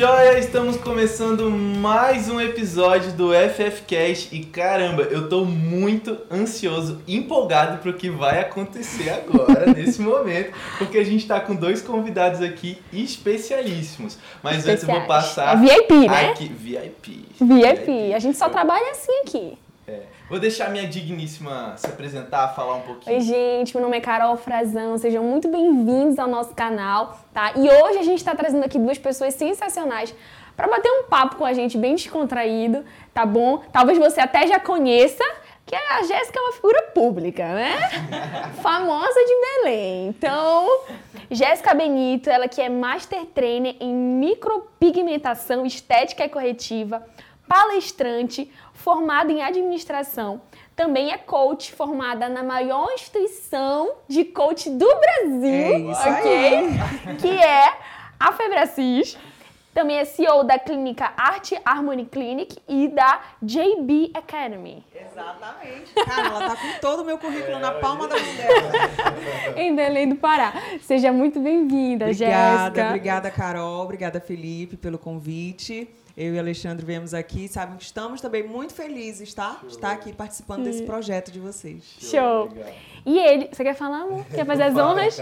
joia? Estamos começando mais um episódio do FFcast e caramba, eu tô muito ansioso, empolgado pro que vai acontecer agora, nesse momento, porque a gente tá com dois convidados aqui especialíssimos. Mas antes eu vou passar. É VIP, né? Aqui, VIP. VIP. A gente só trabalha assim aqui. É. Vou deixar minha digníssima se apresentar, falar um pouquinho. Oi, gente, meu nome é Carol Frazão, sejam muito bem-vindos ao nosso canal, tá? E hoje a gente está trazendo aqui duas pessoas sensacionais para bater um papo com a gente bem descontraído, tá bom? Talvez você até já conheça, que a Jéssica é uma figura pública, né? Famosa de Belém. Então, Jéssica Benito, ela que é Master Trainer em micropigmentação estética e corretiva, palestrante, formada em administração. Também é coach, formada na maior instituição de coach do Brasil, é ok? que é a Febracis. Também é CEO da clínica Art Harmony Clinic e da JB Academy. Exatamente. Cara, ela tá com todo o meu currículo na palma da mão dela. em Belém do Pará. Seja muito bem-vinda, Jéssica. Obrigada, obrigada, Carol. Obrigada, Felipe, pelo convite. Eu e Alexandre viemos aqui, sabe que estamos também muito felizes, tá? Show. Estar aqui participando desse projeto de vocês. Show. Show. E ele, você quer falar, amor? Quer fazer as honras?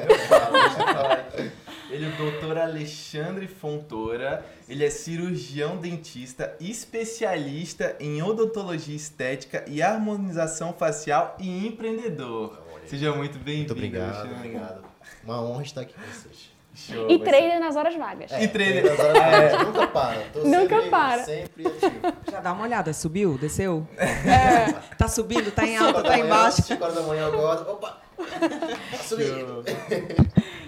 Ele é o doutor Alexandre Fontoura. Ele é cirurgião dentista, especialista em odontologia estética e harmonização facial e empreendedor. Seja muito bem-vindo. Muito obrigado, obrigado. Uma honra estar aqui com vocês. Show, e trader nas horas vagas. É, e trader nas horas vagas. É. Nunca para. Tô Nunca sempre, para. Sempre ativo. Já dá uma olhada. Subiu? Desceu? É. Tá subindo? Tá em alta? Tá embaixo? 5 horas da manhã agora. Opa! Subiu.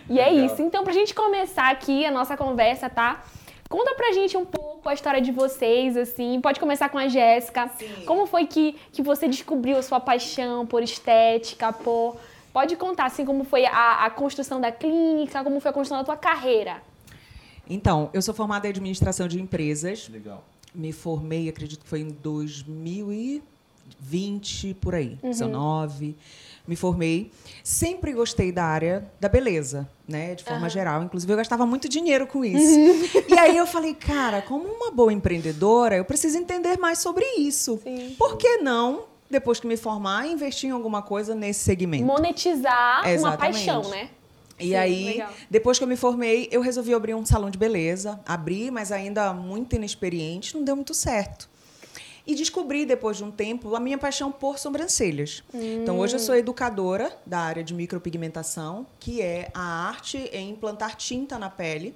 E é Legal. isso. Então, pra gente começar aqui a nossa conversa, tá? Conta pra gente um pouco a história de vocês, assim. Pode começar com a Jéssica. Como foi que, que você descobriu a sua paixão por estética, por Pode contar, assim, como foi a, a construção da clínica, como foi a construção da tua carreira. Então, eu sou formada em administração de empresas. Legal. Me formei, acredito que foi em 2020, por aí, uhum. 19. Me formei. Sempre gostei da área da beleza, né? De forma uhum. geral. Inclusive, eu gastava muito dinheiro com isso. e aí eu falei, cara, como uma boa empreendedora, eu preciso entender mais sobre isso. Sim. Por que não depois que me formar, investir em alguma coisa nesse segmento. Monetizar Exatamente. uma paixão, né? E Sim, aí, legal. depois que eu me formei, eu resolvi abrir um salão de beleza. Abri, mas ainda muito inexperiente, não deu muito certo. E descobri, depois de um tempo, a minha paixão por sobrancelhas. Hum. Então, hoje eu sou educadora da área de micropigmentação, que é a arte em implantar tinta na pele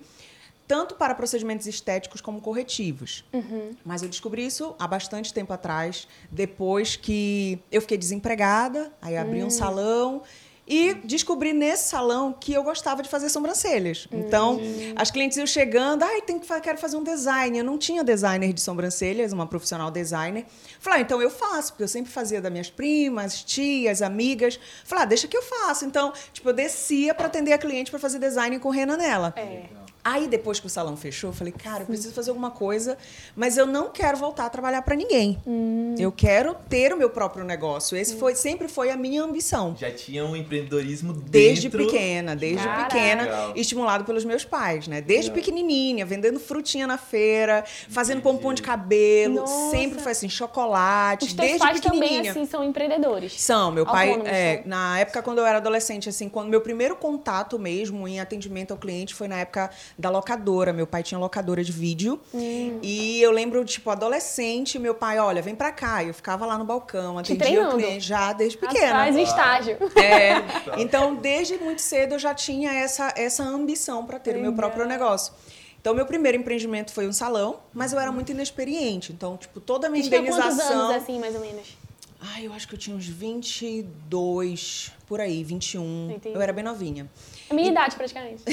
tanto para procedimentos estéticos como corretivos. Uhum. Mas eu descobri isso há bastante tempo atrás, depois que eu fiquei desempregada, aí abri uhum. um hum. salão e descobri nesse salão que eu gostava de fazer sobrancelhas. Então, uhum. as clientes iam chegando, ai, tem que quero fazer um design. Eu não tinha designer de sobrancelhas, uma profissional designer. Falei, ah, então eu faço, porque eu sempre fazia das minhas primas, tias, amigas. Falei, ah, deixa que eu faço. Então, tipo, eu descia para atender a cliente para fazer design correndo nela. É. Aí, depois que o salão fechou, eu falei, cara, eu preciso fazer alguma coisa, mas eu não quero voltar a trabalhar para ninguém. Hum. Eu quero ter o meu próprio negócio. Esse foi, sempre foi a minha ambição. Já tinha um empreendedorismo dentro... Desde pequena, desde Caraca. pequena, Legal. estimulado pelos meus pais, né? Desde Legal. pequenininha, vendendo frutinha na feira, fazendo Entendi. pompom de cabelo, Nossa. sempre foi assim, chocolate, Os desde pais também, assim, são empreendedores? São. Meu pai, é, na época, quando eu era adolescente, assim, quando meu primeiro contato mesmo em atendimento ao cliente foi na época da locadora. Meu pai tinha locadora de vídeo. Hum. E eu lembro, tipo, adolescente, meu pai, olha, vem pra cá. E eu ficava lá no balcão, atendia o cliente já desde pequena. Faz estágio. É. Então, desde muito cedo eu já tinha essa, essa ambição para ter o meu próprio negócio. Então, meu primeiro empreendimento foi um salão, mas eu era muito inexperiente. Então, tipo, toda a minha Tinha indenização. Quantos anos, assim, mais ou menos? Ai, eu acho que eu tinha uns 22, por aí, 21. Entendi. Eu era bem novinha. A minha e... idade, praticamente.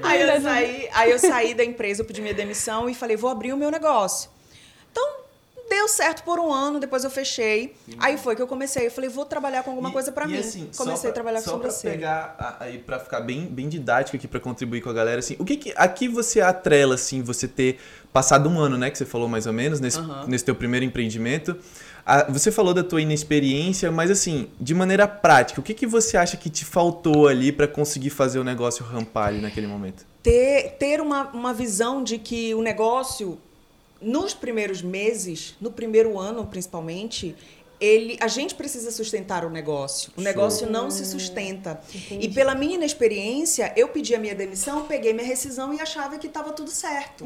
aí, eu saí, aí eu saí da empresa, eu pedi minha demissão e falei, vou abrir o meu negócio. Então, deu certo por um ano, depois eu fechei. Sim. Aí foi que eu comecei. Eu falei, vou trabalhar com alguma e, coisa para mim. Assim, comecei pra, a trabalhar com sobrancelha. Só pra pegar aí para ficar bem, bem didático aqui para contribuir com a galera assim. O que que aqui você atrela assim, você ter passado um ano, né, que você falou mais ou menos nesse uhum. nesse teu primeiro empreendimento? você falou da tua inexperiência, mas assim, de maneira prática, o que, que você acha que te faltou ali para conseguir fazer o negócio rampar ali naquele momento? ter, ter uma, uma visão de que o negócio, nos primeiros meses, no primeiro ano principalmente, ele, a gente precisa sustentar o negócio. O negócio não se sustenta. Entendi. E pela minha inexperiência, eu pedi a minha demissão, peguei minha rescisão e achava que estava tudo certo.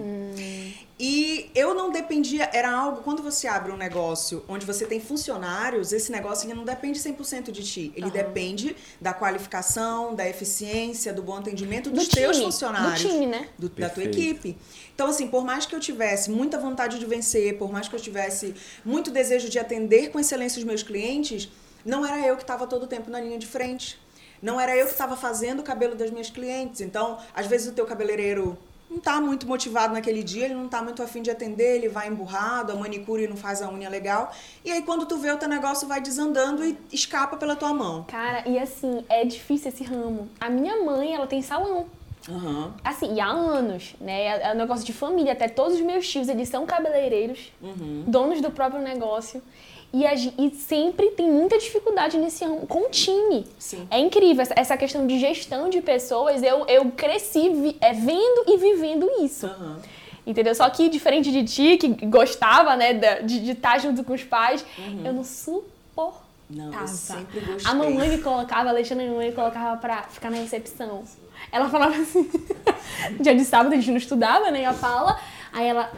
E eu não dependia, era algo, quando você abre um negócio onde você tem funcionários, esse negócio ele não depende 100% de ti. Ele depende da qualificação, da eficiência, do bom atendimento dos Do teus time, funcionários. do time, né? do- da tua equipe. Então, assim, por mais que eu tivesse muita vontade de vencer, por mais que eu tivesse muito desejo de atender com excelência os meus clientes, não era eu que estava todo o tempo na linha de frente. Não era eu que estava fazendo o cabelo das minhas clientes. Então, às vezes o teu cabeleireiro não tá muito motivado naquele dia, ele não tá muito afim de atender, ele vai emburrado, a manicure não faz a unha legal. E aí, quando tu vê, o teu negócio vai desandando e escapa pela tua mão. Cara, e assim, é difícil esse ramo. A minha mãe, ela tem salão. Aham. Assim, e há anos, né? É é um negócio de família. Até todos os meus tios, eles são cabeleireiros, donos do próprio negócio. E, a e sempre tem muita dificuldade nesse ramo, com time. Sim. É incrível. Essa, essa questão de gestão de pessoas, eu, eu cresci vi- é, vendo e vivendo isso. Aham. Entendeu? Só que, diferente de ti, que gostava, né, de estar junto com os pais, eu não suportava. Não, eu sempre gostei. A mamãe me colocava, a mãe me colocava pra ficar na recepção. Ela falava assim, dia de sábado a gente não estudava, né, a Paula, aí ela,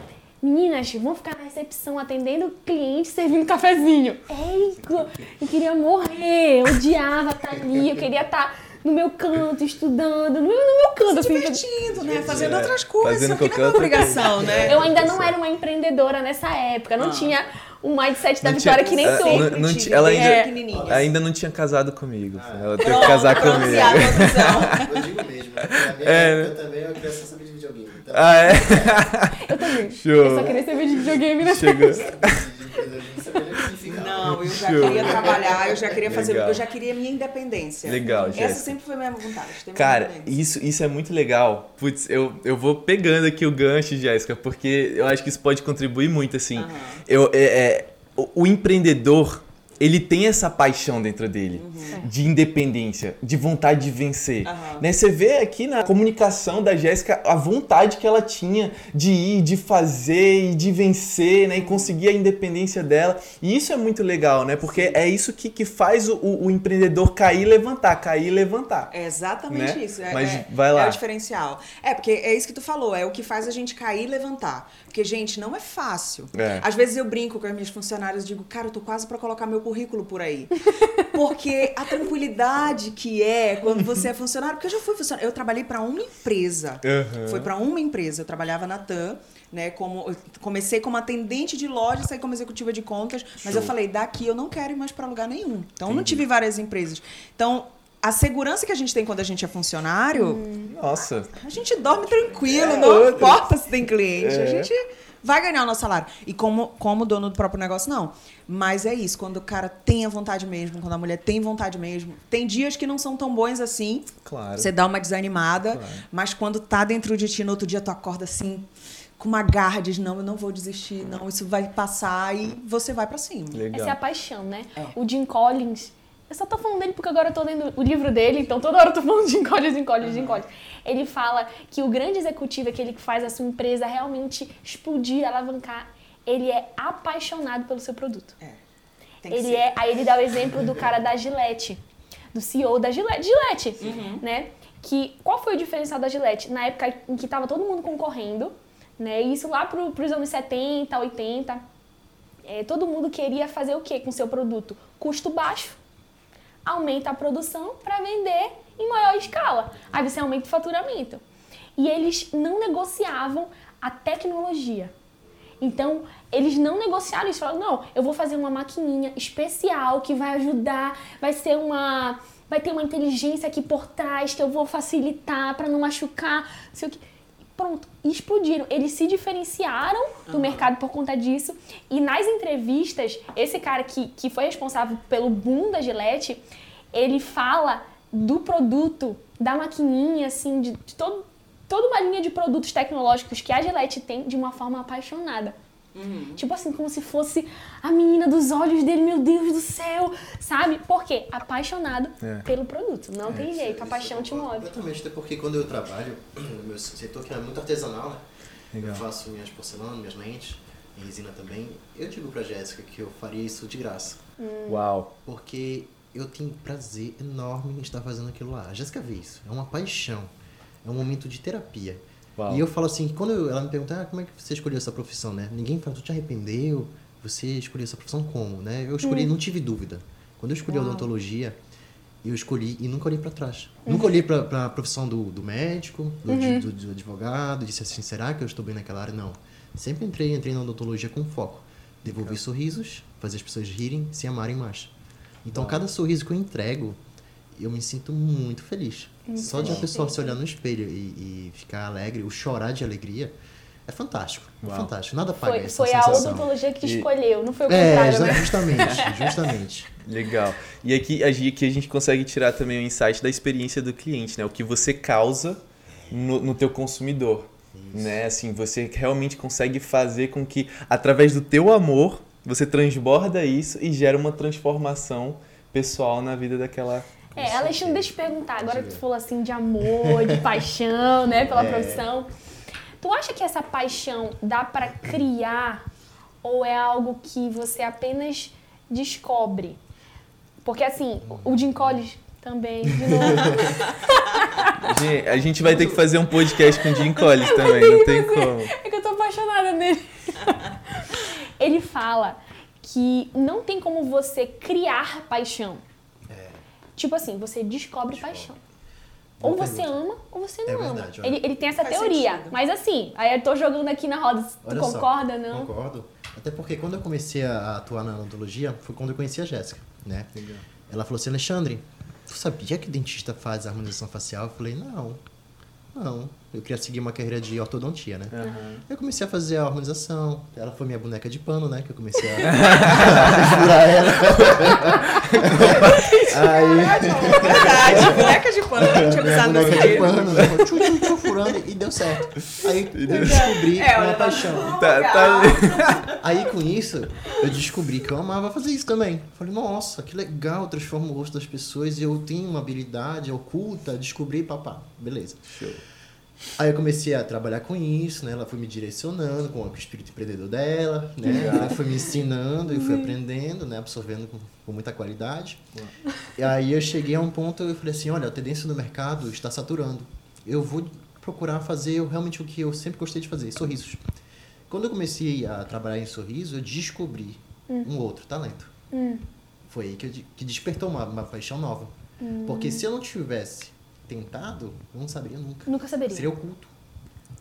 meninas, vão ficar na recepção atendendo cliente, servindo cafezinho. Eita, eu queria morrer, eu odiava estar ali, eu queria estar no meu canto, estudando, no meu, no meu canto, assim, divertindo, né? Fazendo É, outras coisas, fazendo que não é obrigação, né? Eu ainda não era uma empreendedora nessa época, não tinha o mindset da Não Vitória tinha- que nem é, tu. não- não ela desde ainda- pequenininhas. Ainda não tinha casado comigo. Ela teve que casar pronto, comigo. Eu digo mesmo. Minha É, eu também eu queria só saber de videogame. Então, Ah, é? Eu também. Show. Eu só queria ser de videogame, né? Chegou. de empreendedorismo, não sabia nem o que significava. Não, eu já queria trabalhar, eu já queria fazer, Legal. eu já queria minha independência. Legal, Essa Jéssica. sempre foi a minha vontade. minha Cara, isso, isso é muito legal. Putz, eu, eu vou pegando aqui o gancho, Jéssica, porque eu acho que isso pode contribuir muito, assim. Aham. Eu, é, é, o, o empreendedor, ele tem essa paixão dentro dele, de independência, de vontade de vencer. Aham. Né? Você vê aqui na comunicação da Jéssica a vontade que ela tinha de ir, de fazer e de vencer, né? E conseguir a independência dela. E isso é muito legal, né? Porque é isso que, que faz o, o empreendedor cair e levantar, cair e levantar. É exatamente né? isso. É, Mas é- vai lá. É o diferencial. É, porque é isso que tu falou, é o que faz a gente cair e levantar. Porque, gente, não é fácil. É. Às vezes eu brinco com as minhas funcionárias e digo, cara, eu tô quase pra colocar meu currículo por aí. Porque a tranquilidade que é quando você é funcionário, porque eu já fui funcionário, eu trabalhei pra uma empresa. Aham. Foi pra uma empresa, eu trabalhava na TAM, né, como comecei como atendente de loja, saí como executiva de contas, mas eu falei, daqui eu não quero ir mais pra lugar nenhum. Então eu não tive várias empresas. Então, a segurança que a gente tem quando a gente é funcionário, Nossa. a gente dorme tranquilo, É não outra. importa se tem cliente. A É. gente vai ganhar o nosso salário. E como, como dono do próprio negócio, não. Mas é isso, quando o cara tem a vontade mesmo, quando a mulher tem vontade mesmo. Tem dias que não são tão bons assim, Claro. você dá uma desanimada, Claro. mas quando tá dentro de ti, no outro dia tu acorda assim, com uma garra, diz, não, eu não vou desistir, não, isso vai passar e você vai pra cima. Legal. Essa é a paixão, né? É. O Jim Collins. Eu só tô falando dele porque agora eu tô lendo o livro dele, então toda hora eu tô falando de Collins, Jim Collins, Jim Collins. Ele fala que o grande executivo, aquele que faz a sua empresa realmente explodir, alavancar, ele é apaixonado pelo seu produto. É. Tem que Ele ser. é, aí ele dá o exemplo do cara da Gillette, do CEO da Gillette, Gillette, Uhum. né? Que qual foi o diferencial da Gillette na época em que tava todo mundo concorrendo, né? Isso lá pro, pros anos 70, 80. É, todo mundo queria fazer o quê com seu produto? Custo baixo. Aumenta a produção para vender em maior escala. Aí você aumenta o faturamento. E eles não negociavam a tecnologia. Então, eles não negociaram isso. Falaram, não, eu vou fazer uma maquininha especial que vai ajudar, vai ser uma... Vai ter uma inteligência aqui por trás que eu vou facilitar para não machucar, não sei o que. Pronto, explodiram. Eles se diferenciaram do mercado por conta disso. E nas entrevistas, esse cara que, que foi responsável pelo boom da Gillette, ele fala do produto, da maquininha, assim, de, de todo, toda uma linha de produtos tecnológicos que a Gillette tem de uma forma apaixonada. Tipo assim, como se fosse a menina dos olhos dele, meu Deus do céu, sabe? Por quê? Apaixonado É. pelo produto. Não tem jeito, a paixão te move. Completamente, até porque quando eu trabalho no meu setor, que é muito artesanal, né? Legal. Eu faço minhas porcelanas, minhas lentes, em resina também. Eu digo pra Jéssica que eu faria isso de graça. Uau. Porque eu tenho prazer enorme em estar fazendo aquilo lá. A Jéssica vê isso. É uma paixão. É um momento de terapia. Uau. E eu falo assim, quando eu- ela me pergunta, ah, como é que você escolheu essa profissão, né? Ninguém fala, tu te arrependeu? Você escolheu essa profissão como, né? Eu escolhi, não tive dúvida. Quando eu escolhi a odontologia, eu escolhi e nunca olhei pra trás. Nunca olhei pra, pra profissão do, do médico, do, de- do- do advogado, disse assim, será que eu estou bem naquela área? Não. Sempre entrei, entrei na odontologia com foco. Devolver sorrisos, fazer as pessoas rirem, se amarem mais. Então, cada sorriso que eu entrego, eu me sinto muito feliz. Só de a pessoa se olhar no espelho e, e ficar alegre, ou chorar de alegria, é fantástico. É Uau. fantástico. Nada paga Foi, essa foi a sensação. odontologia que te E- escolheu, não foi o É, contrário, né? justamente, justamente. Legal. E aqui, aqui a gente consegue tirar também o insight da experiência do cliente, né? O que você causa no, no teu consumidor. Né? Assim, você realmente consegue fazer com que, através do teu amor, você transborda isso e gera uma transformação pessoal na vida daquela... É, Alexandre, deixa eu te perguntar, agora que tu falou assim de amor, de paixão, né, pela É. profissão. Tu acha que essa paixão dá pra criar ou é algo que você apenas descobre? Porque assim, o Jim Collins também, de novo. A gente vai ter que fazer um podcast com o Jim Collins também, não tem como. É que eu tô apaixonada nele. Ele fala que não tem como você criar paixão. É, Tipo assim, você descobre paixão. Boa Ou você pergunta. ama ou você É não ama. verdade, olha. ele, ele tem essa Faz teoria. sentido. Mas assim, aí eu tô jogando aqui na roda. Tu olha só, concorda, não? Concordo. Até porque quando eu comecei a atuar na odontologia, foi quando eu conheci a Jéssica, né? Legal. Ela falou assim, Alexandre, tu sabia que dentista faz harmonização facial? Eu falei, não, não. Eu queria seguir uma carreira de ortodontia, né? Aham. Eu comecei a fazer a harmonização. Ela foi minha boneca de pano, né? Que eu comecei a segurar ela. Aí... Verdade, boneca de pano. Eu tinha pensado boneca de pano, né? Furando e deu certo. Aí eu descobri É, a olha, minha tá paixão. Tá, tá... Aí com isso, eu descobri que eu amava fazer isso também. Falei, nossa, que legal, transforma o rosto das pessoas e eu tenho uma habilidade oculta, descobri, papá, beleza. Show. Aí eu comecei a trabalhar com isso, né? Ela foi me direcionando com o espírito empreendedor dela, né? Ela foi me ensinando, eu fui aprendendo, né? Absorvendo com, com muita qualidade. E aí eu cheguei a um ponto, eu falei assim, olha, a tendência do mercado está saturando. Eu vou procurar fazer realmente o que eu sempre gostei de fazer, sorrisos. Quando eu comecei a trabalhar em sorriso, eu descobri um outro talento. Foi aí que, eu que despertou uma, uma paixão nova. Porque se eu não tivesse tentado, eu não saberia nunca. Nunca saberia. Seria oculto.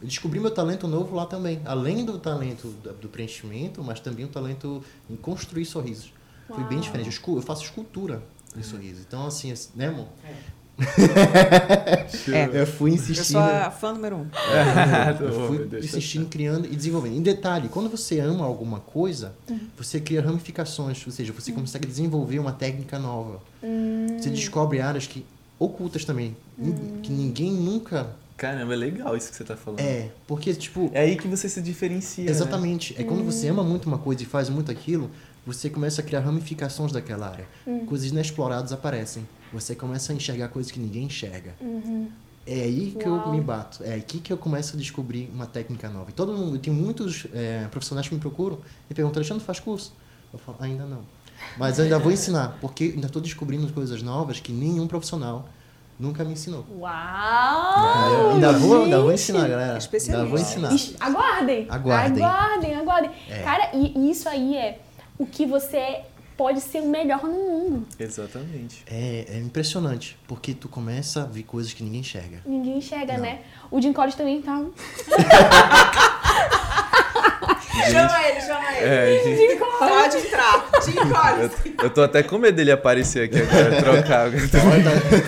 Eu descobri meu talento novo lá também. Além do talento do preenchimento, mas também o talento em construir sorrisos. Foi bem diferente. Eu, faço escultura em sorriso. Então, assim, assim, né, amor? É. Eu fui Eu insistindo. sou a fã número um. Eu Oh, fui tá insistindo, criando e desenvolvendo. Em detalhe, quando você ama alguma coisa, Uhum. você cria ramificações, ou seja, você consegue desenvolver uma técnica nova. Hum. Você descobre áreas que ocultas também, Hum. que ninguém nunca Caramba, é legal isso que você tá falando. é, porque tipo, É aí que você se diferencia. né? Exatamente. É quando você ama muito uma coisa e faz muito aquilo, você começa a criar ramificações daquela área. Coisas inexploradas aparecem. Você começa a enxergar coisas que ninguém enxerga. É aí que eu Uau. me bato. É aqui que eu começo a descobrir uma técnica nova. E todo mundo, tem muitos é, profissionais que me procuram e perguntam, Alexandre, faz curso? Eu falo, ainda não. Mas eu ainda vou ensinar, porque ainda estou descobrindo coisas novas que nenhum profissional nunca me ensinou. Uau! Eu ainda vou, ainda vou ensinar, galera. Ainda vou ensinar. Aguardem. Aguardem. Aguardem, aguardem. É. Cara, e isso aí é o que você pode ser o melhor no mundo. Exatamente. É, é impressionante, porque tu começa a ver coisas que ninguém enxerga. Ninguém enxerga, Não. né? O Jim Collins também tá. Chama ele, chama ele. É, gente, Pode entrar. Jim Collins. eu, eu tô até com medo dele aparecer aqui agora, trocar.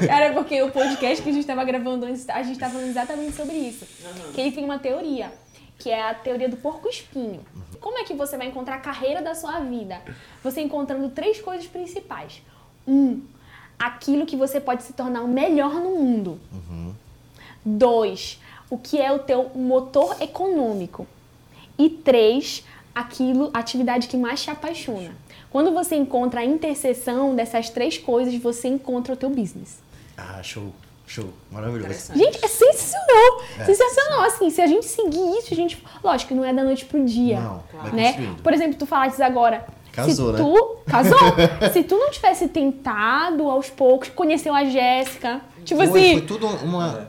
Cara, porque o podcast que a gente tava gravando antes, a gente tava falando exatamente sobre isso. Que ele tem uma teoria, que é a teoria do porco-espinho. Como é que você vai encontrar a carreira da sua vida? Você encontrando três coisas principais. Um, aquilo que você pode se tornar o melhor no mundo. Dois, o que é o teu motor econômico. E três, aquilo, a atividade que mais te apaixona. Quando você encontra a interseção dessas três coisas, você encontra o teu business. Ah, show. Show. Maravilhoso. Gente, é sensacional. É, sensacional. Assim, se a gente seguir isso, a gente. Lógico que não é da noite pro dia. Não, vai né? Por exemplo, tu falaste agora. Casou, se tu, né? Casou? se tu não tivesse tentado aos poucos, conheceu a Jéssica. Tipo foi, assim. Foi tudo uma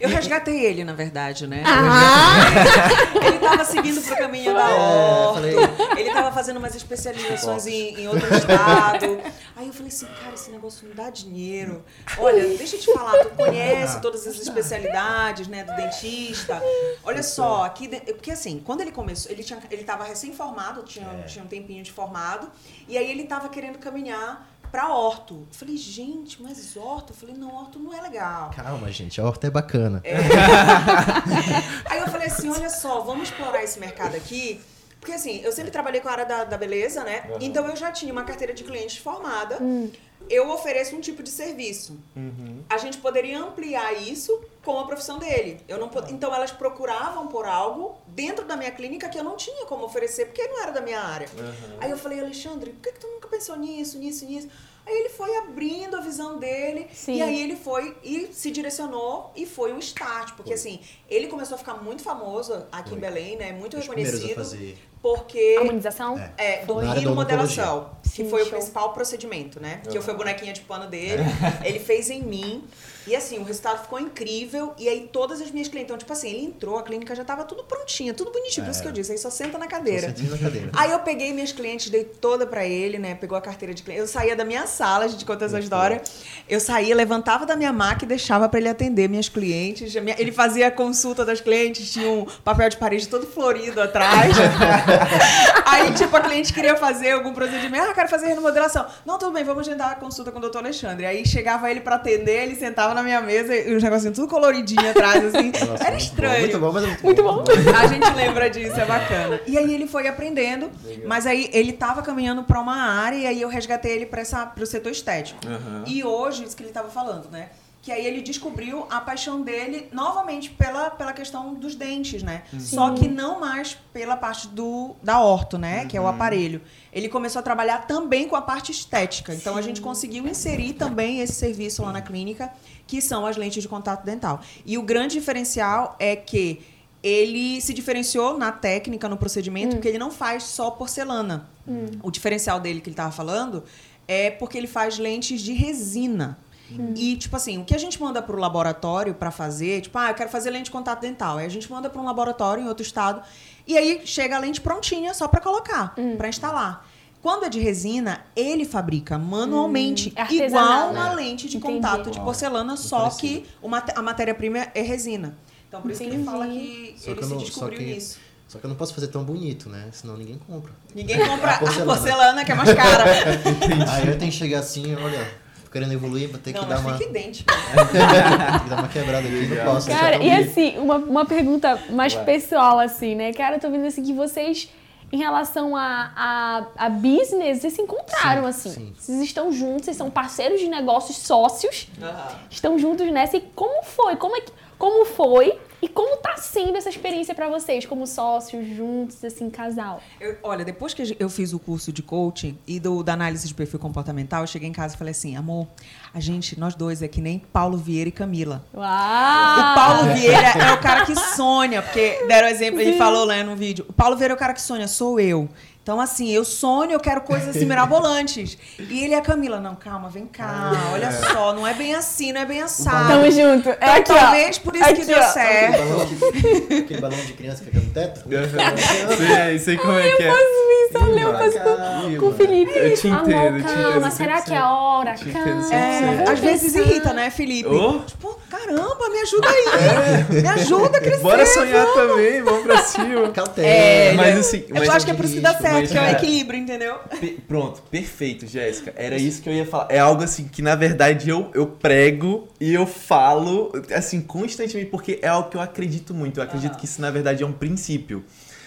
eu resgatei ele, na verdade, né? Ah. ele tava seguindo pro caminho da horta. É, ele tava fazendo umas especializações em, em, outro estado. Aí eu falei assim, cara, esse negócio não dá dinheiro. Olha, deixa eu te falar, tu conhece todas as especialidades, né, do dentista. Olha só, aqui, porque assim, quando ele começou, ele tinha, ele tava recém-formado, tinha, é. tinha um tempinho de formado, e aí ele tava querendo caminhar pra Horto. Eu falei, gente, mas Horto? Eu falei, não, Horto não é legal. Calma, gente, a Horto é bacana. É. Aí eu falei assim, olha só, vamos explorar esse mercado aqui. Porque assim, eu sempre trabalhei com a área da, da beleza, né? Uhum. Então eu já tinha uma carteira de clientes formada. Hum. Eu ofereço um tipo de serviço. Uhum. A gente poderia ampliar isso com a profissão dele. Eu não pod... Então elas procuravam por algo dentro da minha clínica que eu não tinha como oferecer, porque não era da minha área. Uhum. Aí eu falei, Alexandre, por que, que tu pensou nisso, nisso, nisso? Aí ele foi abrindo a visão dele Sim. e aí ele foi e se direcionou e foi o start, porque foi. assim, ele começou a ficar muito famoso aqui foi. em Belém, né? Muito Os reconhecido. Porque. Harmonização? É, é que foi show. o principal procedimento, né? Que eu fui a bonequinha de pano dele. ele fez em mim. E assim, o resultado ficou incrível. E aí todas as minhas clientes, então, tipo assim, ele entrou, a clínica já tava tudo prontinha, tudo bonitinho, é. por isso que eu disse. Aí só senta na cadeira. Só na cadeira. Aí eu peguei minhas clientes, dei toda para ele, né? Pegou a carteira de cliente. Eu saía da minha sala, a gente conta essa história. Eu saía, levantava da minha maca e deixava para ele atender minhas clientes. Ele fazia a consulta das clientes, tinha um papel de parede todo florido atrás. aí, tipo, a cliente queria fazer algum procedimento. Ah, quero fazer remodelação. Não, tudo bem, vamos agendar a consulta com o doutor Alexandre. Aí chegava ele para atender, ele sentava na minha mesa e os negocinhos tudo coloridinho atrás, assim. Nossa, Era estranho. Muito bom, mas é muito, muito bom. bom. A gente lembra disso, é bacana. E aí ele foi aprendendo, Legal. mas aí ele tava caminhando para uma área e aí eu resgatei ele para o setor estético. Uhum. E hoje, isso que ele tava falando, né? que aí ele descobriu a paixão dele novamente pela, pela questão dos dentes, né? Sim. Só que não mais pela parte do da orto, né? Uhum. Que é o aparelho. Ele começou a trabalhar também com a parte estética. Então Sim. a gente conseguiu inserir também esse serviço lá na clínica, que são as lentes de contato dental. E o grande diferencial é que ele se diferenciou na técnica, no procedimento, hum. porque ele não faz só porcelana. Hum. O diferencial dele que ele estava falando é porque ele faz lentes de resina. Hum. E, tipo assim, o que a gente manda para o laboratório para fazer, tipo, ah, eu quero fazer lente de contato dental. Aí a gente manda para um laboratório em outro estado e aí chega a lente prontinha só para colocar, hum. para instalar. Quando é de resina, ele fabrica manualmente, hum, é igual uma é. lente de Entendi. contato de porcelana, só que a matéria-prima é resina. Então, por isso Entendi. que ele fala que só ele que se descobriu que... nisso. Só que eu não posso fazer tão bonito, né? Senão ninguém compra. Ninguém compra a porcelana, a porcelana que é mais cara. Aí eu tenho que chegar assim, olha, querendo evoluir, vou ter não, que dar uma. idêntico. tem que dar uma quebrada aqui, não posso. Cara, e assim, uma, uma pergunta mais Ué. pessoal, assim, né? Cara, eu tô vendo assim que vocês, em relação a, a, a business, vocês se encontraram, sim, assim. Sim. Vocês estão juntos, vocês são parceiros de negócios, sócios, uhum. estão juntos nessa. E como foi? Como, é que, como foi e como tá sendo essa experiência para vocês, como sócios, juntos, assim, casal? Eu, olha, depois que eu fiz o curso de coaching e do, da análise de perfil comportamental, eu cheguei em casa e falei assim, amor, a gente, nós dois é que nem Paulo Vieira e Camila. Uau! O Paulo Vieira é o cara que sonha, porque deram exemplo, ele falou lá no vídeo, o Paulo Vieira é o cara que sonha, sou eu. Então, assim, eu sonho, eu quero coisas assim mirabolantes. E ele e a Camila, não, calma, vem cá, olha só, não é bem assim, não é bem assado. Tamo junto. É então, aqui, talvez ó. por isso aqui, que deu ó. certo. Aquele balão, de, aquele balão de criança que fica no teto? sei, sei como é que é. Eu faço isso, eu faço com o Felipe. Eu te entendo, Amor, eu te calma, entendo. será que é a hora? Calma. É, às vezes irrita, né, Felipe? Oh. Tipo, caramba, me ajuda aí. É. Me ajuda a crescer. Bora sonhar vamos. também, vamos pra cima. Cautela. É, mas assim... Eu acho que é por isso que dá certo, que é o equilíbrio, entendeu? pronto, perfeito, Jéssica. Era isso que eu ia falar. É algo assim que, na verdade, eu, eu prego e eu falo, assim, constantemente, porque é algo que eu acredito muito. Eu acredito que isso, na verdade, é um princípio.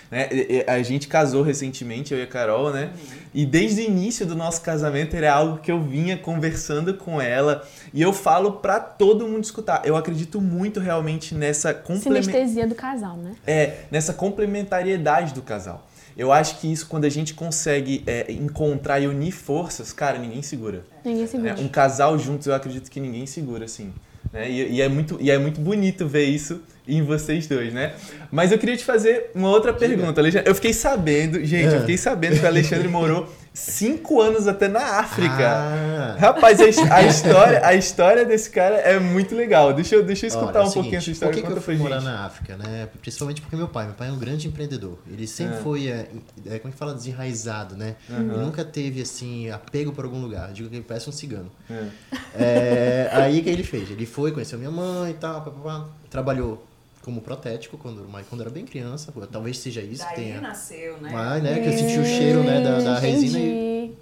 Né? A gente casou recentemente, eu e a Carol, né? Uhum. E desde o início do nosso casamento era algo que eu vinha conversando com ela e eu falo para todo mundo escutar. Eu acredito muito realmente nessa complementaridade. Sinestesia do casal, né? É, nessa complementariedade do casal. Eu acho que isso, quando a gente consegue é, encontrar e unir forças, cara, ninguém segura. Ninguém segura. É, um casal juntos, eu acredito que ninguém segura, assim. Né? E, e, é muito, e é muito bonito ver isso em vocês dois, né? Mas eu queria te fazer uma outra pergunta, Alexandre. Eu fiquei sabendo, gente, eu fiquei sabendo que o Alexandre morou cinco anos até na África. Ah. Rapaz, a, a história, a história desse cara é muito legal. Deixa eu, deixa eu escutar Olha, é um o pouquinho seguinte, essa história. Por que, que eu fui morar na África, né? Principalmente porque meu pai, meu pai é um grande empreendedor. Ele sempre É. foi, é, é, como é que fala, desenraizado, né? Uhum. Ele nunca teve, assim, apego por algum lugar. Eu digo que ele parece um cigano. É. É, aí o que ele fez? Ele foi, conheceu minha mãe e tal, pá, pá, pá. trabalhou como protético quando, mas quando era bem criança. Talvez seja isso que Daí tenha. nasceu, né? Mas, né, que eu senti o cheiro né, da, da resina e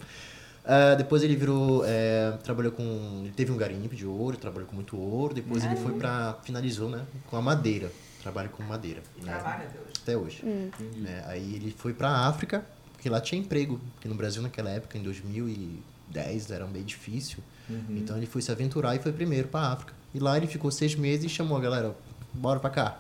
ah, depois ele virou. é, trabalhou com. Ele teve um garimpo de ouro, trabalhou com muito ouro. Depois ele foi pra. finalizou, né? Com a madeira. Trabalho com madeira. né, Trabalha até hoje. Até hoje. Né, aí ele foi pra África, porque lá tinha emprego. Porque no Brasil naquela época, em 2010, era bem difícil. Então ele foi se aventurar e foi primeiro pra África. E lá ele ficou seis meses e chamou a galera, bora pra cá.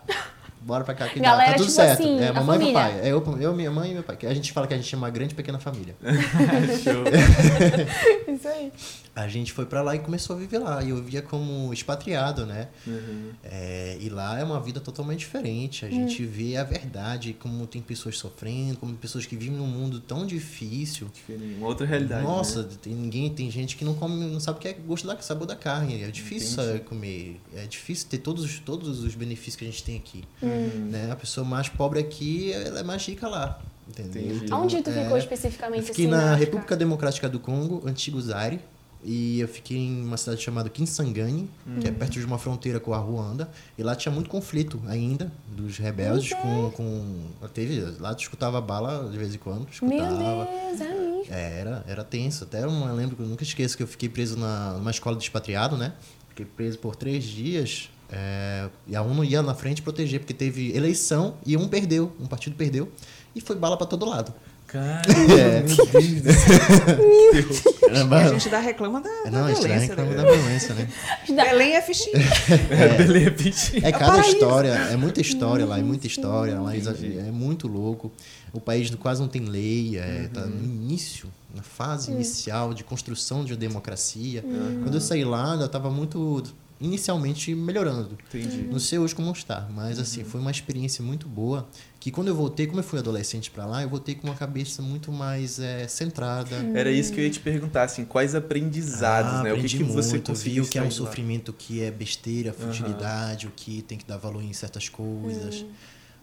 Bora pra cá que dá, Galera, tá tudo tipo certo. assim, é a mamãe e papai. É eu, eu, minha mãe e meu pai. Que A gente fala que a gente é uma grande pequena família. Show. Isso aí. A gente foi pra lá e começou a viver lá. E eu via como expatriado, né? Uhum. É, e lá é uma vida totalmente diferente. A gente vê a verdade, como tem pessoas sofrendo, como pessoas que vivem num mundo tão difícil. Diferente, Uma outra realidade. Nossa, né? tem ninguém, tem gente que não come, não sabe o que é gosto da sabor da carne. É difícil Entendi. sabe, comer. É difícil ter todos, os- todos os benefícios que a gente tem aqui. Uhum. Né? A pessoa mais pobre aqui, ela é mais rica lá. Entendeu? Entendi. Então, Onde tu é, ficou Eu especificamente fiquei assim? na? República Democrática do Congo, antigo Zaire. E eu fiquei em uma cidade chamada Kinsangani, que é Uhum. perto de uma fronteira com a Ruanda. E lá tinha muito conflito ainda dos rebeldes com, com. Teve, lá tu escutava bala de vez em quando. Meu Escutava. Deus, é. É, era, era tenso. Até eu não lembro, eu nunca esqueço que eu fiquei preso na, numa escola de expatriado, né? Fiquei preso por três dias. é, e a ONU ia na frente proteger, porque teve eleição e um perdeu, um partido perdeu. E foi bala pra todo lado. Cara, É. meu Deus do céu. E a gente dá reclama da, da Não, a gente tá violência. reclamando né? da violência, né? Belém é fichinha. É, de repente. É o cada história, é muita história lá, é muita história lá, é muito louco. O país quase não tem lei, é, tá no início, na fase inicial de construção de uma democracia. Quando eu saí lá, eu estava muito inicialmente melhorando. Entendi. Não sei hoje como está, mas assim, foi uma experiência muito boa. Que quando eu voltei, como eu fui adolescente para lá, eu voltei com uma cabeça muito mais é, centrada. Era isso que eu ia te perguntar, assim, quais aprendizados, Ah, né? O que, que você muito, conseguiu vi o que é um lá? sofrimento, o que é besteira, futilidade, o que tem que dar valor em certas coisas. Hum.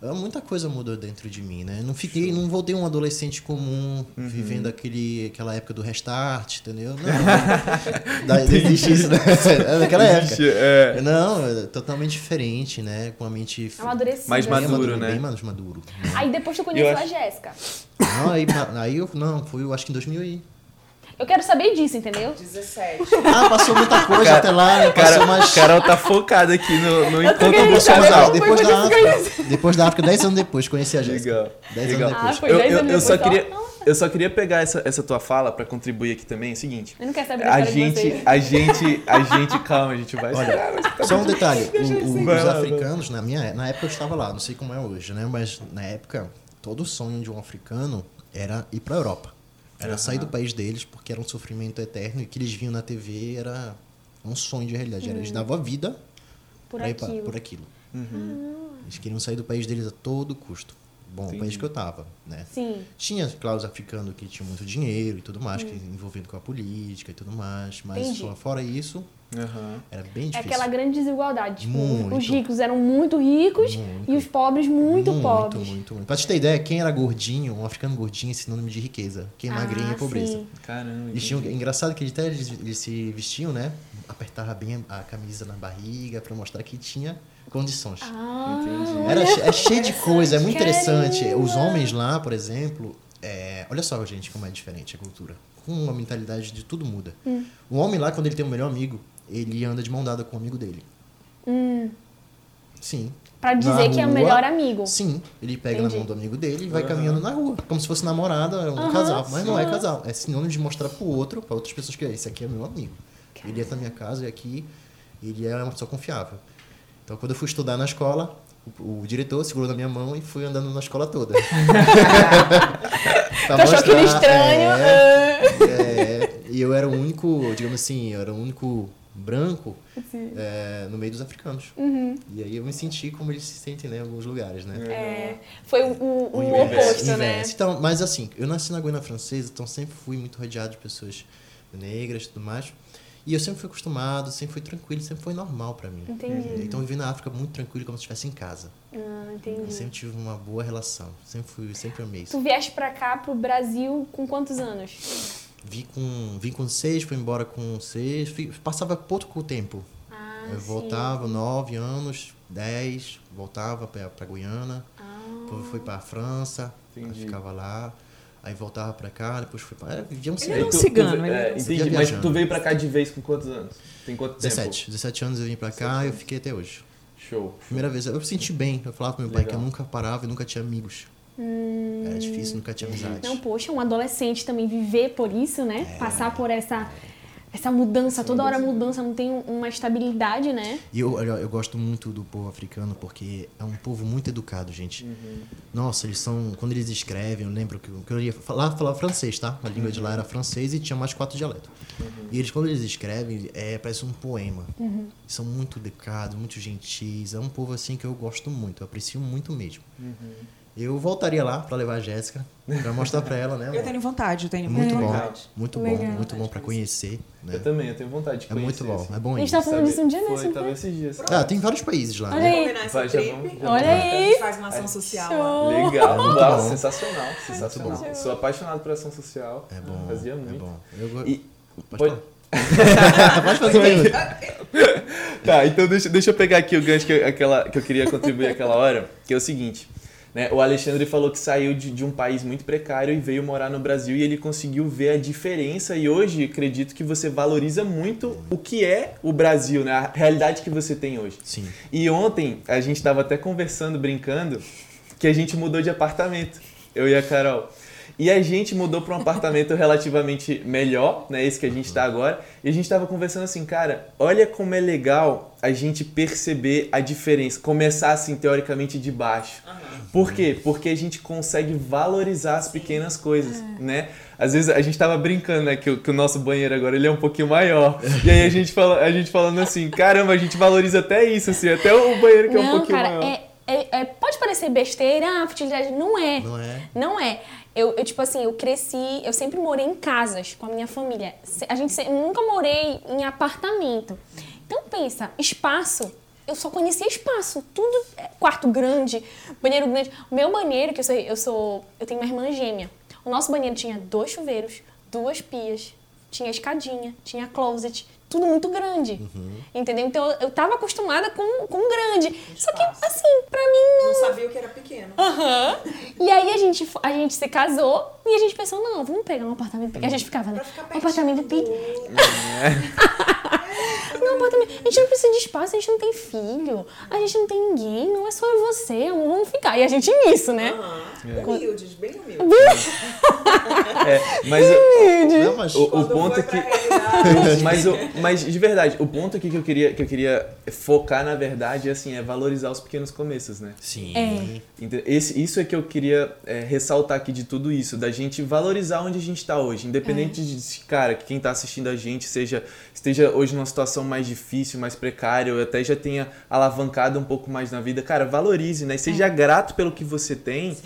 Muita coisa mudou dentro de mim, né? Não fiquei, não voltei um adolescente comum, Uhum. vivendo aquele, aquela época do restart, entendeu? Não. da, existe isso, né? É Naquela época. Ixi, é. Não, é totalmente diferente, né? Com a mente Amadurecida. Mais bem maduro, né? Bem mais maduro. né? Aí depois tu conheceu Eu a acho- Jéssica. Não, aí, aí eu, não, foi eu acho que em 2000 e... Eu quero saber disso, entendeu? 17. Ah, passou muita coisa até lá, né? Passou Cara, mais... Carol tá focada aqui no, no Eu encontro do casal. depois da África, depois da África, 10 anos depois, conheci a Jéssica. Legal. 10 legal. anos depois. Ah, foi Eu, 10 eu, anos eu só depois, queria, eu só queria pegar essa, essa tua fala pra contribuir aqui também. É o seguinte. Eu não quero saber A gente, a gente, a gente, calma, a gente vai. Olha, só um detalhe, o- o- os africanos, na, minha, na época eu estava lá, não sei como é hoje, né? Mas na época, todo sonho de um africano era ir para Europa. Era sair do país deles, porque era um sofrimento eterno, e que eles viam na TV era um sonho de realidade. Era, eles davam a vida Por pra ir pra- aquilo. por aquilo. Uhum. Eles queriam sair do país deles a todo custo. Bom, Entendi. o país que eu tava, né? Sim. Tinha, claro, os africanos que tinham muito dinheiro e tudo mais, que envolvendo com a política e tudo mais, mas Entendi. fo- fora isso, Aham. era bem É difícil. aquela grande desigualdade. Tipo, Muito. os ricos eram muito ricos Muito. e os pobres muito, muito, pobres. Muito, muito. Pra te ter ideia, quem era gordinho, um africano gordinho é sinônimo de riqueza. Quem é magrinho é Ah, pobreza. sim. Caramba. Eles tinham, engraçado que até eles, eles se vestiam, né? Apertava bem a camisa na barriga pra mostrar que tinha condições. Ah, Entendi. Era é cheio de coisa, é muito Caramba. interessante. Os homens lá, por exemplo, é, olha só, gente, como é diferente a cultura. Com uma mentalidade de tudo muda. Hum. O homem lá, quando ele tem um melhor amigo, ele anda de mão dada com o amigo dele. hum, Sim. pra dizer Na que é o rua, melhor amigo. Sim, ele pega Entendi. na mão do amigo dele e vai Aham. caminhando na rua. Como se fosse namorada, um Aham, casal. Mas não é casal. É sinônimo de mostrar pro outro, pra outras pessoas que esse aqui é meu amigo. Ele entra na minha casa e aqui ele é uma pessoa confiável. Então, quando eu fui estudar na escola, o, o diretor segurou na minha mão e fui andando na escola toda. Tu achou aquele estranho? É, ah. é, e eu era o digamos assim, eu era o único branco é, no meio dos africanos. Uhum. E aí eu me senti como eles se sentem né, em alguns lugares, né? É, foi o, o- o inverso, oposto, né? Então, mas assim, eu nasci na Guiana Francesa, então sempre fui muito rodeado de pessoas negras e tudo mais. E eu sempre fui acostumado, sempre fui tranquilo, sempre foi normal pra mim. Entendi. Então eu vivi na África muito tranquilo, como se estivesse em casa. Ah, Eu entendi. sempre tive uma boa relação, sempre fui, sempre amei isso. Tu vieste pra cá, pro Brasil, com quantos anos? Vim com, vim com seis, fui embora com seis, fui- passava pouco tempo. Ah, eu sim. voltava nove anos, dez, voltava pra, pra Guiana, Ah, depois fui pra França, aí Entendi. ficava lá, aí voltava pra cá, depois fui pra. É, vivia um Ele ciclo. é um cigano, tu, ele é, entendi, cigano. mas viajando. tu veio pra cá de vez com quantos anos? Tem quanto tempo? 17, 17 anos eu vim pra cá e eu fiquei até hoje. Show. Primeira vez, eu me senti bem. Eu falava pro meu pai que eu Legal. nunca parava e nunca tinha amigos. Era difícil, nunca tinha amizade. Hum. Não, poxa, um adolescente também viver por isso, né? É. Passar por essa, essa mudança, toda hora mudança, não tem uma estabilidade, né? E eu, eu, eu gosto muito do povo africano porque é um povo muito educado, gente. Nossa, eles são. Quando eles escrevem, eu lembro que, eu- que eu ia falar, falava francês, tá? A língua de lá era francês e tinha mais quatro dialetos. E eles, quando eles escrevem, é, parece um poema. São muito educados, muito gentis. É um povo assim que eu gosto muito, eu aprecio muito mesmo. Eu voltaria lá pra levar a Jéssica, pra mostrar pra ela, né? Eu tenho vontade, eu tenho Muito bom, vontade. muito bom, Legal. muito bom pra conhecer. Né? Eu também, eu tenho vontade de É conhecer. muito bom, assim. é bom A gente tá falando disso um dia, né? Foi, tava esses dias. Ah, tem vários países lá, Olha né? aí. Combinar essa Vai, já vamos- já Olha aí. gente faz uma ação social. Show. Legal, Muito nossa, bom. sensacional, sensacional. bom. Sou apaixonado por ação social. É bom. Fazia É muito. bom. Eu E- Pode Pode-. Pode fazer pergunta. Tá, então deixa, deixa eu pegar aqui o gancho que, eu- aquela, que eu queria contribuir aquela hora, que é o seguinte. Né, o Alexandre falou que saiu de, de um país muito precário e veio morar no Brasil e ele conseguiu ver a diferença e hoje acredito que você valoriza muito o que é o Brasil, né, a realidade que você tem hoje. Sim. E ontem a gente estava até conversando, brincando, que a gente mudou de apartamento, eu e a Carol. E a gente mudou para um apartamento relativamente melhor, né? Esse que a gente está agora. E a gente estava conversando assim, cara, olha como é legal a gente perceber a diferença. Começar assim, teoricamente, de baixo. Por quê? Porque a gente consegue valorizar as pequenas coisas, né? Às vezes a gente tava brincando, né? Que, o- que o nosso banheiro agora ele é um pouquinho maior. E aí a gente, fala, a gente falando assim, caramba, a gente valoriza até isso, assim, até o banheiro que é um Não, pouquinho cara, maior. é, é- é- pode parecer besteira, ah, futilidade. Não é. Não é? Não é. Eu, eu, tipo assim, eu cresci, eu sempre morei em casas com a minha família. A gente nunca morei em apartamento. Então pensa, espaço, eu só conhecia espaço. Tudo, é, quarto grande, banheiro grande. O meu banheiro, que eu sou, eu sou, eu tenho uma irmã gêmea. O nosso banheiro tinha dois chuveiros, duas pias, tinha escadinha, tinha closet, tudo muito grande. Entendeu? Então eu, tava acostumada com, com grande. Só que, Espaço. assim, pra mim Não sabia o que era pequeno. Aham. E aí a gente, a gente se casou e a gente pensou, não, vamos pegar um apartamento pequeno. A gente ficava, né? Pra ficar Um apartamento pequeno. Não, apartamento. A gente não precisa de espaço, a gente não tem filho, a gente não tem ninguém, não é só eu e você, amor, vamos ficar. E a gente nisso, né? Aham. Humildes, bem humildes. É, mas eu- Não, mas o, o ponto pra realidade, mas, o- mas de verdade, o ponto aqui que eu queria, que eu queria focar, na verdade, é assim, é valorizar os pequenos começos, né? Sim. É. Esse, isso é que eu queria é, ressaltar aqui de tudo isso, da gente valorizar onde a gente está hoje. Independente de, cara, que quem está assistindo a gente seja, esteja hoje numa situação mais difícil, mais precária, ou até já tenha alavancado um pouco mais na vida. Cara, valorize, né? Seja grato pelo que você tem,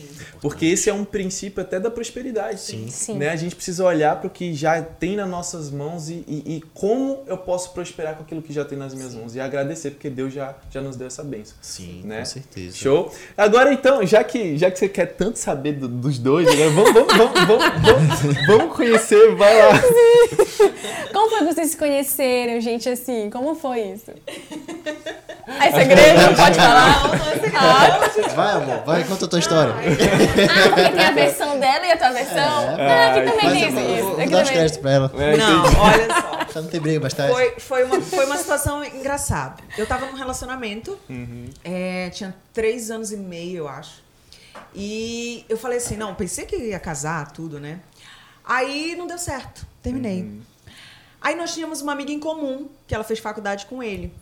porque esse é um princípio até da prosperidade. Sim. Sim. Né? A gente precisa olhar para o que já tem nas nossas mãos e, e- e como eu posso prosperar com aquilo que já tem nas minhas mãos. E agradecer, porque Deus já, já nos deu essa bênção. Sim, né? com certeza. Show. Agora então, já que, já que você quer tanto saber do- dos dois, agora vamos, vamos, vamos, vamos, vamos, vamos conhecer, vai lá. Como foi que vocês se conheceram, gente, assim? Como foi isso? É segredo? Não pode falar? Ah, Vai, amor, vai, conta a tua história. ah, porque tem a versão dela e a tua versão? Ah, aqui também Mas tem eu vou, isso. vou, vou Aqui dar os também. créditos pra ela. É, Não, olha só. Pra não ter briga bastante. Foi, foi, uma, foi uma situação engraçada. Eu tava num relacionamento, Uhum. é, tinha três anos e meio, eu acho. E eu falei assim, não, pensei que ia casar, tudo, né? Aí não deu certo, terminei. Uhum. Aí nós tínhamos uma amiga em comum, que ela fez faculdade com ele.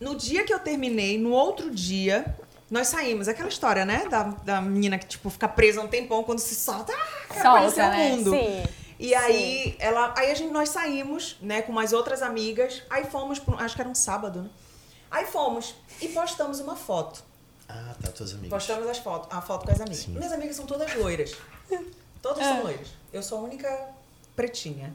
No dia que eu terminei, no outro dia, nós saímos. Aquela história, né? Da, da menina que, tipo, fica presa um tempão, quando se solta, ah, quero Solta, conhecer né? o mundo. Sim. E aí, ela, aí a gente, nós saímos, né, com mais outras amigas. Aí fomos, pro, acho que era um sábado, né? Aí fomos e postamos uma foto. Ah, tá, tuas amigas. Postamos as fotos, a foto com as amigas. Sim. Minhas amigas são todas loiras. Todas É. são loiras. Eu sou a única pretinha.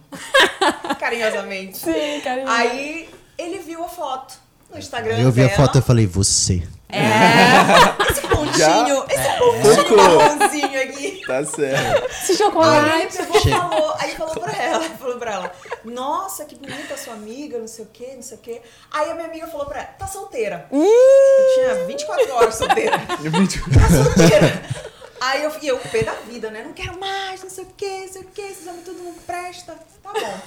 Carinhosamente. Sim, carinho. Aí ele viu a foto no Instagram Eu vi a dela. foto e falei, você. É, esse pontinho, esse pontinho Focou. marronzinho aqui. Tá certo. Esse Aí chocolate. ele pegou falou, aí falou pra ela, falou pra ela, nossa, que bonita a sua amiga, não sei o quê, não sei o quê. Aí a minha amiga falou pra ela, tá solteira. Eu tinha 24 horas solteira. Tá solteira. Aí eu fiquei, eu pé da vida, né? Não quero mais, não sei o quê, não sei o quê, esses homens tudo não presta. Tá bom.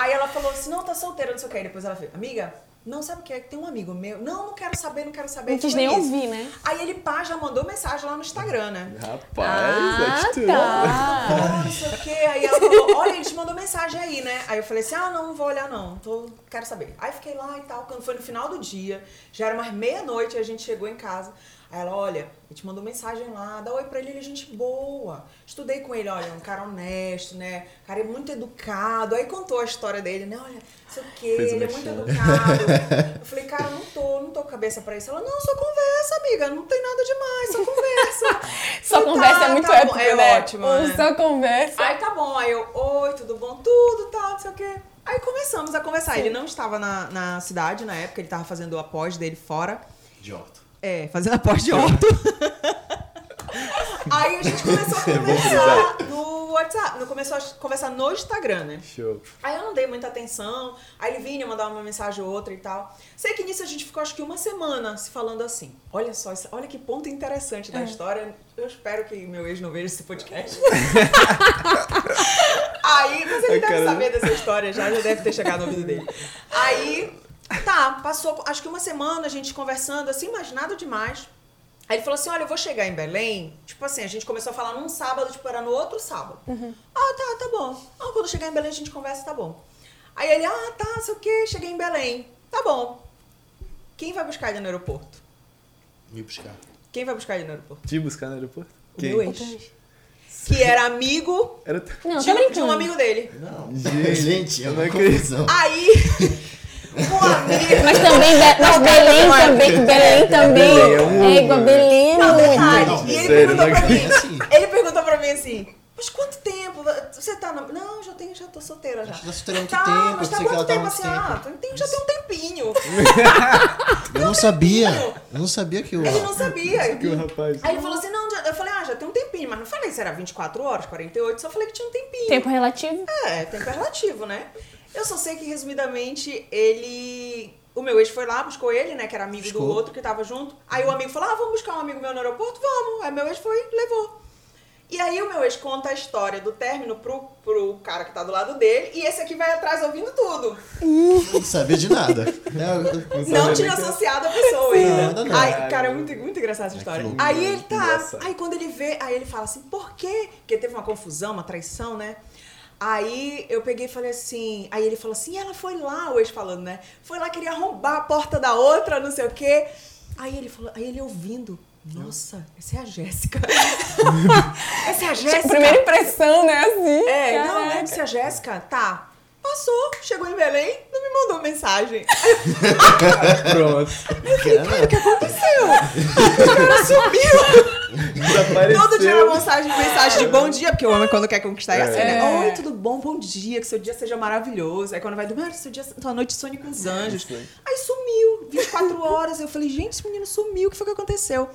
Aí ela falou assim, não, tá solteira, não sei o quê. Aí depois ela falou, amiga, não sabe o que é? Que tem um amigo meu. Não, não quero saber, não quero saber. Não quis nem isso. ouvir, né? Aí ele, pá, já mandou mensagem lá no Instagram, né? Rapaz, Ah, atitude. tá. Ah, não sei o quê. Aí ela falou, olha, ele te mandou mensagem aí, né? Aí eu falei assim, ah, não, não vou olhar não, tô, quero saber. Aí fiquei lá e tal, quando foi no final do dia, já era mais meia-noite, a gente chegou em casa. Aí ela, olha, ele te mandou mensagem lá, dá oi pra ele, ele é gente boa. Estudei com ele, olha, um cara honesto, né? O cara é muito educado. Aí contou a história dele, né? Olha, não sei o quê, ele é muito educado. Eu falei, cara, não tô, não tô com cabeça pra isso. Ela, não, só conversa, amiga, não tem nada demais, só conversa. Só Falei, conversa "Tá, é muito tá épico, bom." É né? ótimo, né? Só conversa. Aí tá bom, aí eu, oi, tudo bom? Tudo, tal, não sei o quê. Aí começamos a conversar. Ele não estava na, na cidade na época, ele tava fazendo a pós dele fora. De orto. É, fazendo a pós de orto. Aí a gente começou a conversar no WhatsApp, começou a conversar no Instagram, né? Show. Aí eu não dei muita atenção, aí ele vinha mandar uma mensagem ou outra e tal. Sei que nisso a gente ficou acho que uma semana se falando assim. Olha só, olha que ponto interessante da história. Eu espero que meu ex não veja esse podcast. aí, mas ele Ai, deve saber dessa história já, já deve ter chegado no ouvido dele. Aí, tá, passou acho que uma semana a gente conversando assim, mas nada demais. Aí ele falou assim: Olha, eu vou chegar em Belém. Tipo assim, a gente começou a falar num sábado, tipo, era no outro sábado. Ah, tá, tá bom. Ah, quando chegar em Belém a gente conversa, tá bom. Aí ele, ah, tá, sei o quê, cheguei em Belém. Tá bom. Quem vai buscar ele no aeroporto? Me buscar. Quem vai buscar ele no aeroporto? Te buscar no aeroporto? O meu ex. Que era amigo Era... Não, de, tá um- de um amigo dele. Não. Gente, é eu uma não acredito. confusão. Aí. Mas também, mas Belém também, Belém também. É um É igual, Belém é Não, muito. verdade. Não, e ele sério, perguntou pra mim. acredito. Ele perguntou pra mim assim. Mas quanto tempo? Você tá na... Não, já tenho, já tô solteira já. Já solteira há muito tá, tempo, mas tá quanto tá tempo assim? tempo. Ah, tem, já tem um tempinho. Eu não sabia. Eu não sabia que o. Ele não sabia. Que o rapaz... Aí ele falou assim, não, já- eu falei, ah, já tem um tempinho, mas não falei se era 24 horas, 48, só falei que tinha um tempinho. Tempo relativo. É, tempo é relativo, né? Eu só sei que, resumidamente, ele... O meu ex foi lá, buscou ele, né, que era amigo do Buscou. outro que tava junto. Aí o amigo falou, ah, vamos buscar um amigo meu no aeroporto? Vamos. Aí meu ex foi, levou. E aí o meu ex conta a história do término pro, pro cara que tá do lado dele, e esse aqui vai atrás ouvindo tudo. Não sabia de nada. É, Não nem tinha que- associado a pessoa ainda. Nada, não. Aí, cara, é muito, muito engraçada essa história. Aí ele tá. Engraçado. Aí quando ele vê, aí ele fala assim, por quê? Porque teve uma confusão, uma traição, né? Aí eu peguei e falei assim. Aí ele falou assim, ela foi lá, o ex falando, né? Foi lá, queria arrombar a porta da outra, não sei o quê. Aí ele falou, aí ele ouvindo. Nossa, essa é a Jéssica. essa é a Jéssica. Primeira impressão, né? Assim. É, não, Caraca. né? Disse a Jéssica, tá. Passou, chegou em Belém, não me mandou mensagem. Pronto. Cara, O que aconteceu? O cara sumiu. Todo dia era mensagem, mensagem de bom dia, porque o homem quando quer conquistar é assim, né? É. Oi, tudo bom? Bom dia, que seu dia seja maravilhoso. Aí quando vai dormir, ah, seu dia, tua noite sonhe com os anjos. Aí. Sumiu, 24 horas. Eu falei, gente, esse menino sumiu, o que foi que aconteceu?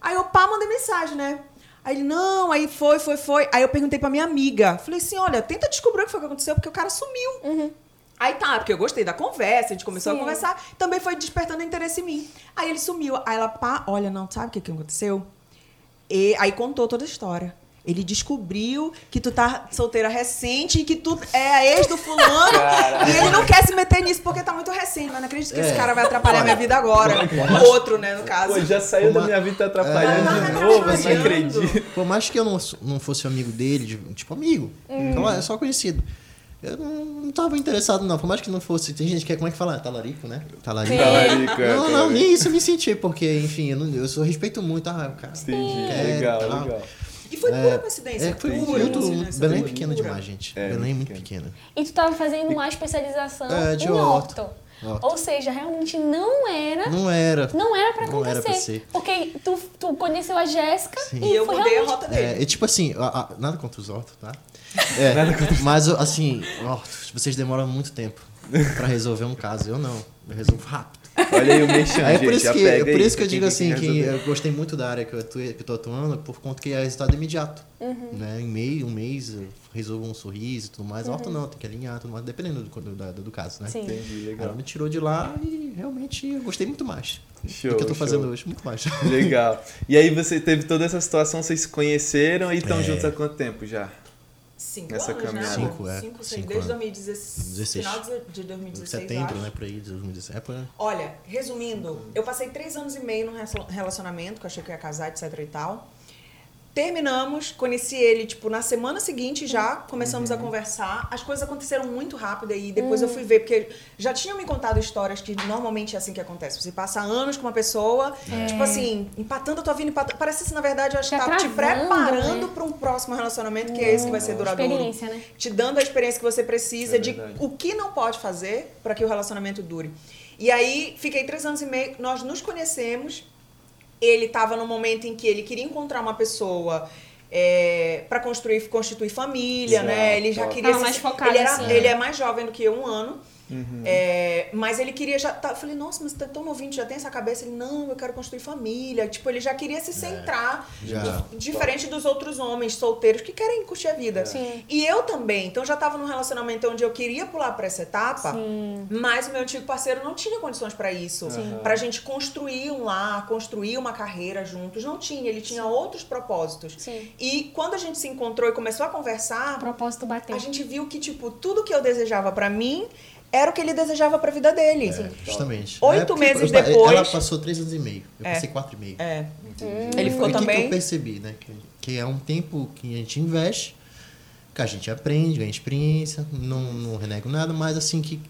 Aí eu, pá, mandei mensagem, né? Aí ele, não, aí foi, foi, foi. Aí eu perguntei pra minha amiga. Falei assim, olha, tenta descobrir o que foi que aconteceu, porque o cara sumiu. Aí tá, porque eu gostei da conversa, a gente começou Sim. a conversar, também foi despertando interesse em mim. Aí ele sumiu. Aí ela, pá, olha, não, sabe o que, que aconteceu? E aí contou toda a história. Ele descobriu que tu tá solteira recente e que tu é a ex do fulano. E ele não quer se meter nisso porque tá muito recente. Mas não acredito que esse É. cara vai atrapalhar minha vida agora. O outro, né, no caso. Pô, já saiu da Uma- minha vida, tá atrapalhando Tá de novo, eu não acredito. Por mais que eu não, não fosse amigo dele, de- tipo amigo, então é só conhecido. Eu não, não tava interessado, não. Por mais que não fosse. Tem gente que é, como é que fala? Talarico, né? Talarico. Talarico, é, Não, não, talarico. nem isso eu me senti, porque, enfim, eu, não, eu só respeito muito. Ah, o cara. Entendi, quer, legal, tal. legal. E foi pura coincidência. É, foi pura muito. coincidência, Belém é pura. pequena demais, gente. É, Belém é muito pequena. E tu tava fazendo uma especialização É, de em orto. orto. Ou seja, realmente não era. Não era. Não era pra Não era acontecer. pra ser. Porque tu, tu conheceu a Jéssica e, E eu foi mudei a realmente. rota dele. É, e tipo assim, a- a- nada contra os ortos, tá? É, mas assim, ortos, vocês demoram muito tempo pra resolver um caso. Eu não, eu resolvo rápido. Olha aí o mexão, é gente. por isso já que, pega é por isso que eu digo assim, que resolver. eu gostei muito da área que eu, atu- que eu tô atuando, por conta que é resultado imediato. Uhum. Né? Em meio, um mês eu resolvo um sorriso e tudo mais. Orto não, tem que alinhar tudo mais, dependendo do, do, da- do caso, né? Sim. Entendi, Ela legal. me tirou de lá e realmente eu gostei muito mais Show, do que eu tô show. fazendo hoje, muito mais. Legal. E aí você teve toda essa situação, vocês se conheceram e estão É. juntos há quanto tempo já? Cinco Nessa anos, caminhada. né? Cinco, é. Cinco, seis, Cinco desde anos. 2016. 16. Final de de 2016, Setembro, acho. né, por aí, de 2016. É, por. Olha, resumindo, eu passei três anos e meio num relacionamento, que eu achei que eu ia casar, etc e tal. Terminamos, conheci ele, tipo, na semana seguinte já começamos a conversar. As coisas aconteceram muito rápido aí. Depois eu fui ver, porque já tinham me contado histórias que normalmente é assim que acontece. Você passa anos com uma pessoa, tipo assim, empatando a tua vida, empatando. Parece que, na verdade, eu acho que Já tá te travando, preparando né? para um próximo relacionamento, que é esse que vai ser duradouro Experiência, né? te dando a experiência que você precisa É de verdade. o que não pode fazer para que o relacionamento dure. E aí, fiquei três anos e meio, nós nos conhecemos. Ele estava no momento em que ele queria encontrar uma pessoa é, para construir, constituir família, Exato. né? Ele já queria. Tava se- mais focado, ele, era, assim. ele é mais jovem do que eu, um ano. Uhum. É, mas ele queria já. Tá, eu falei, nossa, mas você tá tão novinho, já tem essa cabeça. Ele, não, eu quero construir família. Tipo, ele já queria se centrar. já. Diferente dos outros homens solteiros que querem curtir a vida. Sim. E eu também. Então já tava num relacionamento onde eu queria pular pra essa etapa, mas o meu antigo parceiro não tinha condições pra isso. Sim. Pra gente construir um lar, construir uma carreira juntos. Não tinha. Ele tinha outros propósitos. Sim. E quando a gente se encontrou e começou a O conversar, propósito bateu. a gente viu que, tipo, tudo que eu desejava pra mim era o que ele desejava pra vida dele. É, justamente. Oito É meses eu- depois- Ela passou três anos e meio. Eu É. passei quatro e meio. É. Entendi. Ele ficou Foi o que também. eu percebi, né? Que, que é um tempo que a gente investe, que a gente aprende, ganha experiência, não, não renego nada, mas assim que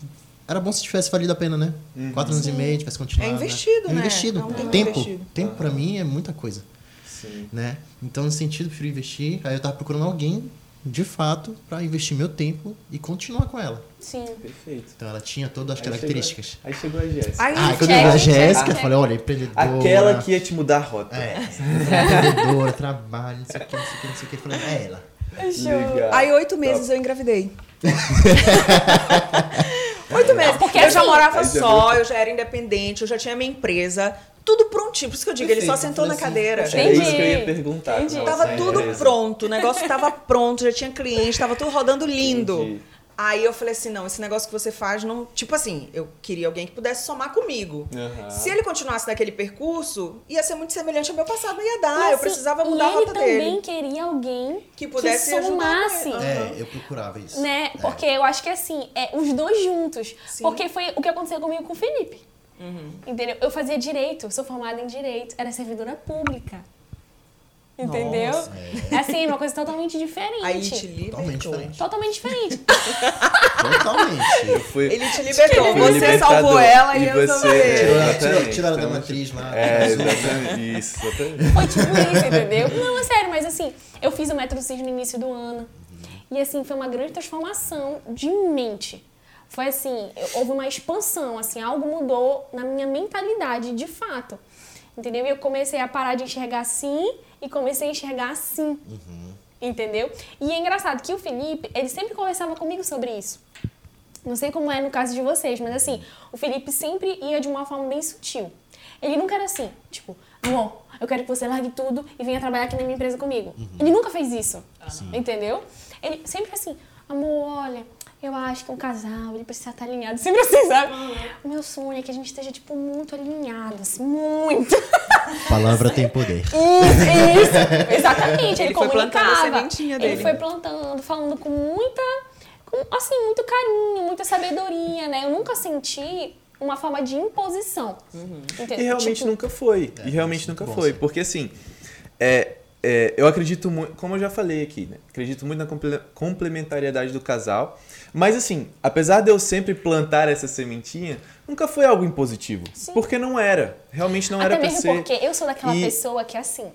era bom se tivesse valido a pena, né? Quatro anos e meio, tivesse continuado. É investido, É né? investido. É um tempo tempo, investido. tempo pra mim é muita coisa, Sim. né? Então, nesse sentido, eu prefiro investir. Aí eu tava procurando alguém, de fato, pra investir meu tempo e continuar com ela. Sim. Perfeito. Então, ela tinha todas as Aí características. chegou- Aí chegou a Jéssica. Aí, Ah, quando eu vi a Jéssica, eu falei, olha, empreendedora. Aquela que ia te mudar a rota. É, empreendedora, trabalho, não sei o que, não sei o que, não sei o que. Eu falei, é ela. Legal. Aí, oito meses eu engravidei. oito meses. porque eu já assim- morava só, eu já era independente, eu já tinha minha empresa. Tudo prontinho. Por isso que eu digo, ele só Perfeito. sentou na cadeira. assim, Era Entendi. isso que eu ia perguntar. Entendi. Nossa, Tava é, tudo beleza. pronto, o negócio tava pronto, já tinha cliente, tava tudo rodando lindo. Entendi. Aí eu falei assim, não, esse negócio que você faz não. Tipo assim, eu queria alguém que pudesse somar comigo. Aham. Se ele continuasse naquele percurso, ia ser muito semelhante ao meu passado, não ia dar. E eu precisava e mudar a ele rota também dele. queria alguém Que pudesse ajudar somasse. com ele. É, eu procurava isso. Né? É. Porque eu acho que assim, é os dois juntos. Sim. Porque foi o que aconteceu comigo com o Felipe. Entendeu? Eu fazia direito, eu sou formada em direito, era servidora pública. Entendeu? Nossa. É assim, uma coisa totalmente diferente. Aí ele te Totalmente libertou. diferente. Totalmente diferente. Totalmente. Fui- Ele te libertou. fui o Você libertador. salvou ela e, e eu ele. Tirou, tirou, tiraram da matriz lá. É, exatamente. Isso, exatamente. Foi tipo isso, entendeu? Não, é sério, mas assim, eu fiz o método CIS no início do ano. E assim, foi uma grande transformação de mente. Foi assim, houve uma expansão, assim, algo mudou na minha mentalidade, de fato. Entendeu? E eu comecei a parar de enxergar assim e comecei a enxergar assim. Entendeu? E é engraçado que o Felipe, ele sempre conversava comigo sobre isso. Não sei como é no caso de vocês, mas assim, o Felipe sempre ia de uma forma bem sutil. Ele nunca era assim, tipo, amor, eu quero que você largue tudo e venha trabalhar aqui na minha empresa comigo. Ele nunca fez isso. Entendeu? Ele sempre assim, amor, olha, eu acho que um casal, ele precisa estar alinhado. Sempre assim, sabe? O meu sonho é que a gente esteja, tipo, muito alinhado, assim, muito. Palavra tem poder. Isso, isso. Exatamente. Ele, Ele foi plantando a Ele foi plantando, falando com muita, com, assim, muito carinho, muita sabedoria, né? Eu nunca senti uma forma de imposição. Entendeu? E realmente Tipo, nunca foi. É, e realmente é nunca foi. sim. Porque assim, é, é, eu acredito muito, como eu já falei aqui, né? Acredito muito na comple complementariedade do casal. Mas assim, apesar de eu sempre plantar essa sementinha, nunca foi algo impositivo. Sim. Porque não era. Realmente não Até era pra mesmo ser. porque eu sou daquela E- pessoa que assim,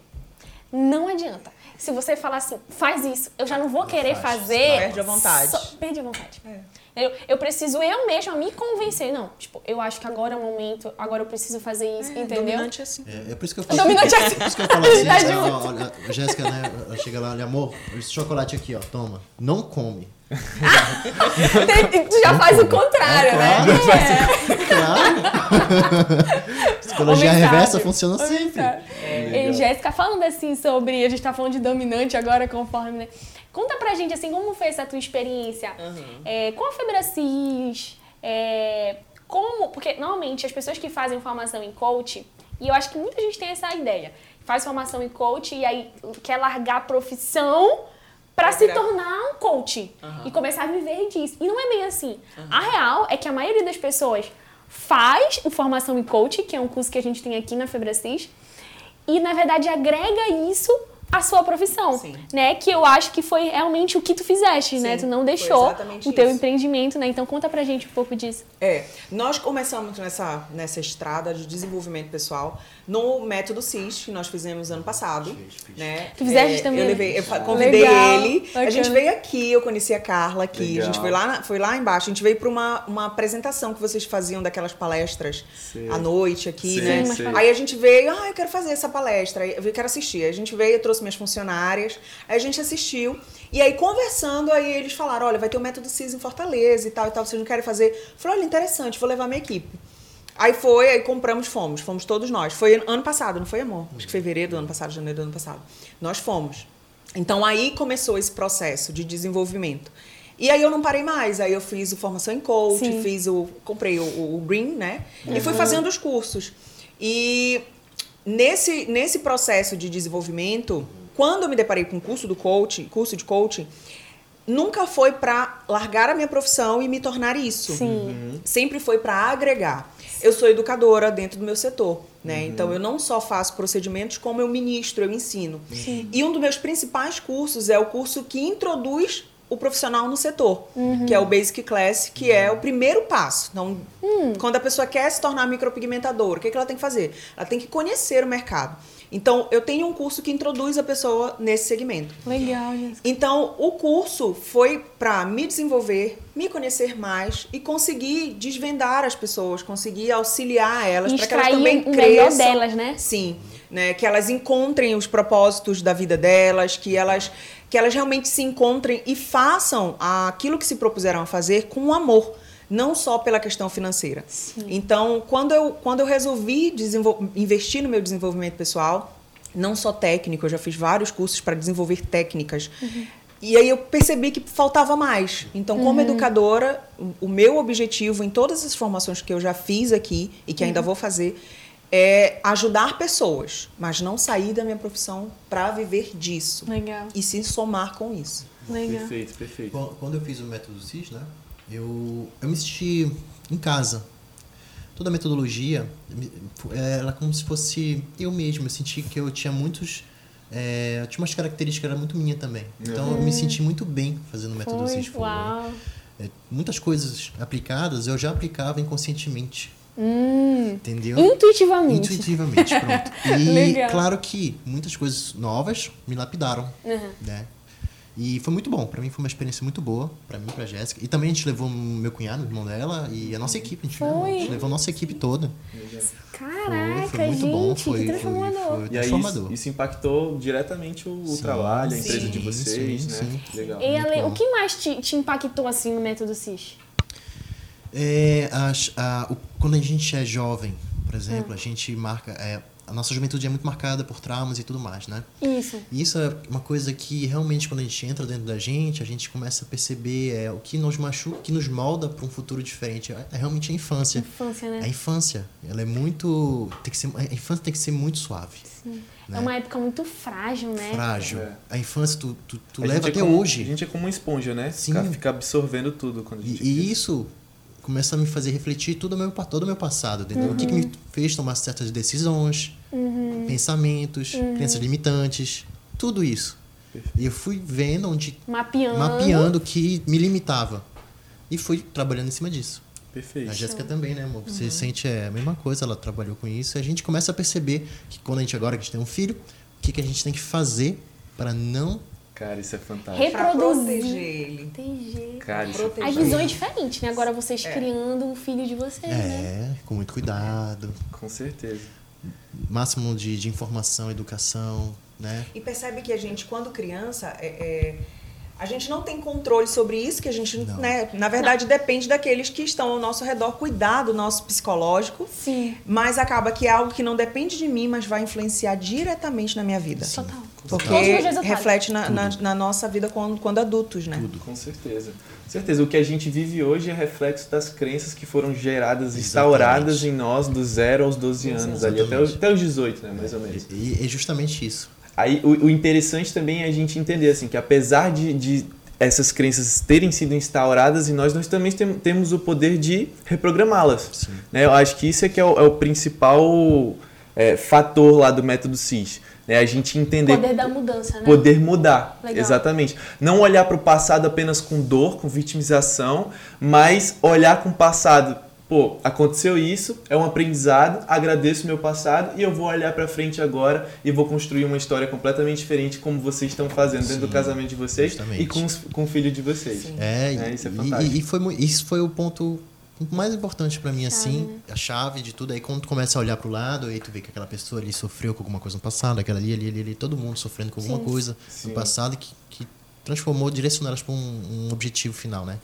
não adianta. Se você falar assim, faz isso, eu já não vou querer faz. fazer. Perde a vontade. Só- perde a vontade. É. Eu, eu preciso eu mesma me convencer. Não, tipo, eu acho que agora é o momento, agora eu preciso fazer isso, entendeu? Dominante é assim. É, é por isso que eu falo. Dominante é assim. Por isso que eu falo assim, Tá olha, a Jéssica, né? ela Chega lá, olha, amor, esse chocolate aqui, ó, toma. Não come. Tem- tu já faz o contrário, É, né? claro. Claro. Psicologia reversa funciona sempre. sábio. E Jéssica, falando assim sobre. A gente tá falando de dominante agora, conforme, né? Conta pra gente, assim, como foi essa tua experiência é, com a Febracis? É, como. Porque normalmente as pessoas que fazem formação em coach, e eu acho que muita gente tem essa ideia, faz formação em coach e aí quer largar a profissão pra se tornar um coach e começar a viver disso. E não é bem assim. A real é que a maioria das pessoas faz o formação em coach, que é um curso que a gente tem aqui na Febracis, e na verdade agrega isso à sua profissão, Sim. né? Que eu acho que foi realmente o que tu fizeste, né? Sim, Tu não deixou o teu isso. empreendimento, né? Então conta pra gente um pouco disso. É, nós começamos nessa, nessa estrada de desenvolvimento pessoal no método CIS, que nós fizemos ano passado. Né? Tu fizeste É, também? Eu levei, eu convidei Legal, ele. A gente veio aqui, eu conheci a Carla aqui. Legal. A gente foi lá, na- foi lá embaixo. A gente veio para uma, uma apresentação que vocês faziam daquelas palestras Sei. à noite aqui, Sim, né? sei. Aí a gente veio, ah, eu quero fazer essa palestra, eu quero assistir. Aí a gente veio, eu trouxe minhas funcionárias, aí a gente assistiu. E aí, conversando, aí eles falaram, olha, vai ter o método CIS em Fortaleza e tal e tal, vocês não querem fazer? Eu falei, olha, interessante, vou levar minha equipe. Aí foi, aí compramos, fomos, fomos todos nós. Foi ano passado, não foi, amor? Acho que fevereiro do ano passado, janeiro do ano passado. Nós fomos. Então aí começou esse processo de desenvolvimento. E aí eu não parei mais, aí eu fiz o formação em coach, Sim. fiz o comprei o, o Green, né? E fui fazendo os cursos. E nesse nesse processo de desenvolvimento, quando eu me deparei com o curso do coach, curso de coaching, nunca foi para largar a minha profissão e me tornar isso Sim. sempre foi para agregar. Eu sou educadora dentro do meu setor, né? Então eu não só faço procedimentos, como eu ministro, eu ensino. E um dos meus principais cursos é o curso que introduz o profissional no setor, que é o Basic Class, que é o primeiro passo. Então, quando a pessoa quer se tornar micropigmentadora, o que, que ela tem que fazer? Ela tem que conhecer o mercado. Então, eu tenho um curso que introduz a pessoa nesse segmento. Legal, Jéssica. Então, o curso foi para me desenvolver, me conhecer mais e conseguir desvendar as pessoas, conseguir auxiliar elas para que elas também o melhor cresçam. delas, né? Sim, né, que elas encontrem os propósitos da vida delas, que elas que elas realmente se encontrem e façam aquilo que se propuseram a fazer com amor, não só pela questão financeira. Então, quando eu quando eu resolvi investir no meu desenvolvimento pessoal, não só técnico, eu já fiz vários cursos para desenvolver técnicas. E aí eu percebi que faltava mais. Então, como educadora, o- o meu objetivo em todas as formações que eu já fiz aqui e que ainda vou fazer é ajudar pessoas, mas não sair da minha profissão para viver disso Legal. e se somar com isso. Legal. Perfeito, perfeito. Quando quando eu fiz o método CIS, né? Eu, eu me senti em casa. Toda a metodologia, me- é, ela como se fosse eu mesmo. Eu senti que eu tinha muitos. É, eu tinha umas características que era muito minha também. Então eu me senti muito bem fazendo o método CIS. Uau. é, muitas coisas aplicadas eu já aplicava inconscientemente. Hum. Entendeu? Intuitivamente. Intuitivamente, pronto. E claro que muitas coisas novas me lapidaram, Uhum. né? E foi muito bom, pra mim foi uma experiência muito boa, pra mim, pra Jéssica. E também a gente levou meu cunhado, o irmão dela, e a nossa equipe, a gente, levou, a gente Foi. levou a nossa equipe toda. Caraca, foi, foi muito gente, bom, foi, foi, transformador. foi E aí transformador. isso, isso impactou diretamente o, Sim, trabalho, a sim, empresa de vocês, sim, né? sim. Legal. E Ale, o que mais te, te impactou assim no método CIS? É, as- a- o- quando a gente é jovem, por exemplo, Hum. a gente marca. é, a nossa juventude é muito marcada por traumas e tudo mais, né? Isso. E isso é uma coisa que realmente quando a gente entra dentro da gente, a gente começa a perceber é, o que nos machuca, o que nos molda para um futuro diferente. É, é realmente a infância. Infância, né? A infância, ela é muito, tem que ser, a infância tem que ser muito suave, É uma época muito frágil, né? frágil. É. A infância tu, tu, tu leva é até como- hoje. A gente é como uma esponja, né? Sim. Fica, fica absorvendo tudo quando a E, gente e isso começa a me fazer refletir todo o meu, todo o meu passado, entendeu? O que, que me fez tomar certas decisões, pensamentos, crenças limitantes. tudo isso. E eu fui vendo onde. Mapeando. Mapeando que me limitava. E fui trabalhando em cima disso. Perfeito. A Jéssica também, né, amor? Você sente é, a mesma coisa, ela trabalhou com isso. E a gente começa a perceber que quando a gente agora que a gente tem um filho, o que, que a gente tem que fazer para não. Cara, isso é fantástico. Pra Reproduzir. proteger ele. Entendi. Cara, isso é proteger. A visão é diferente, né? Agora vocês É. criando um filho de vocês, né? É, com muito cuidado. Com certeza. Máximo de, de informação, educação, né? E percebe que a gente, quando criança, é, é, a gente não tem controle sobre isso, que a gente, Não. né, na verdade, depende daqueles que estão ao nosso redor, cuidar do nosso psicológico. Sim. Mas acaba que é algo que não depende de mim, mas vai influenciar diretamente na minha vida. Total. Porque reflete na, na, na nossa vida quando, quando adultos, né? Tudo. Com certeza. Com certeza. O que a gente vive hoje é reflexo das crenças que foram geradas, Exatamente. instauradas em nós do zero aos 12 anos, ali, até, os- Exatamente. até os 18, né? Mais ou menos. E é justamente isso. Aí o, o interessante também é a gente entender assim que apesar de, de essas crenças terem sido instauradas em nós, nós também tem, temos o poder de reprogramá-las. Né? Eu acho que isso é que é o, é o principal é, fator lá do método CIS. Né? A gente entender Poder da mudança, né? poder mudar. Legal. Exatamente. Não olhar para o passado apenas com dor, com vitimização, mas olhar com o passado. Pô, aconteceu isso, é um aprendizado, agradeço meu passado e eu vou olhar para frente agora e vou construir uma história completamente diferente como vocês estão fazendo dentro do Sim, casamento de vocês justamente. e com, os- com o filho de vocês. Sim. É, É, e- isso é e- fantástico. e, foi, mu- isso foi o ponto mais importante pra mim, Chave, assim, né? a chave de tudo. Aí quando tu começa a olhar pro lado, aí tu vê que aquela pessoa ali sofreu com alguma coisa no passado, aquela ali, ali, ali, ali todo mundo sofrendo com alguma Sim. coisa Sim. no passado que, que transformou, direcionou elas pra um, um objetivo final, né?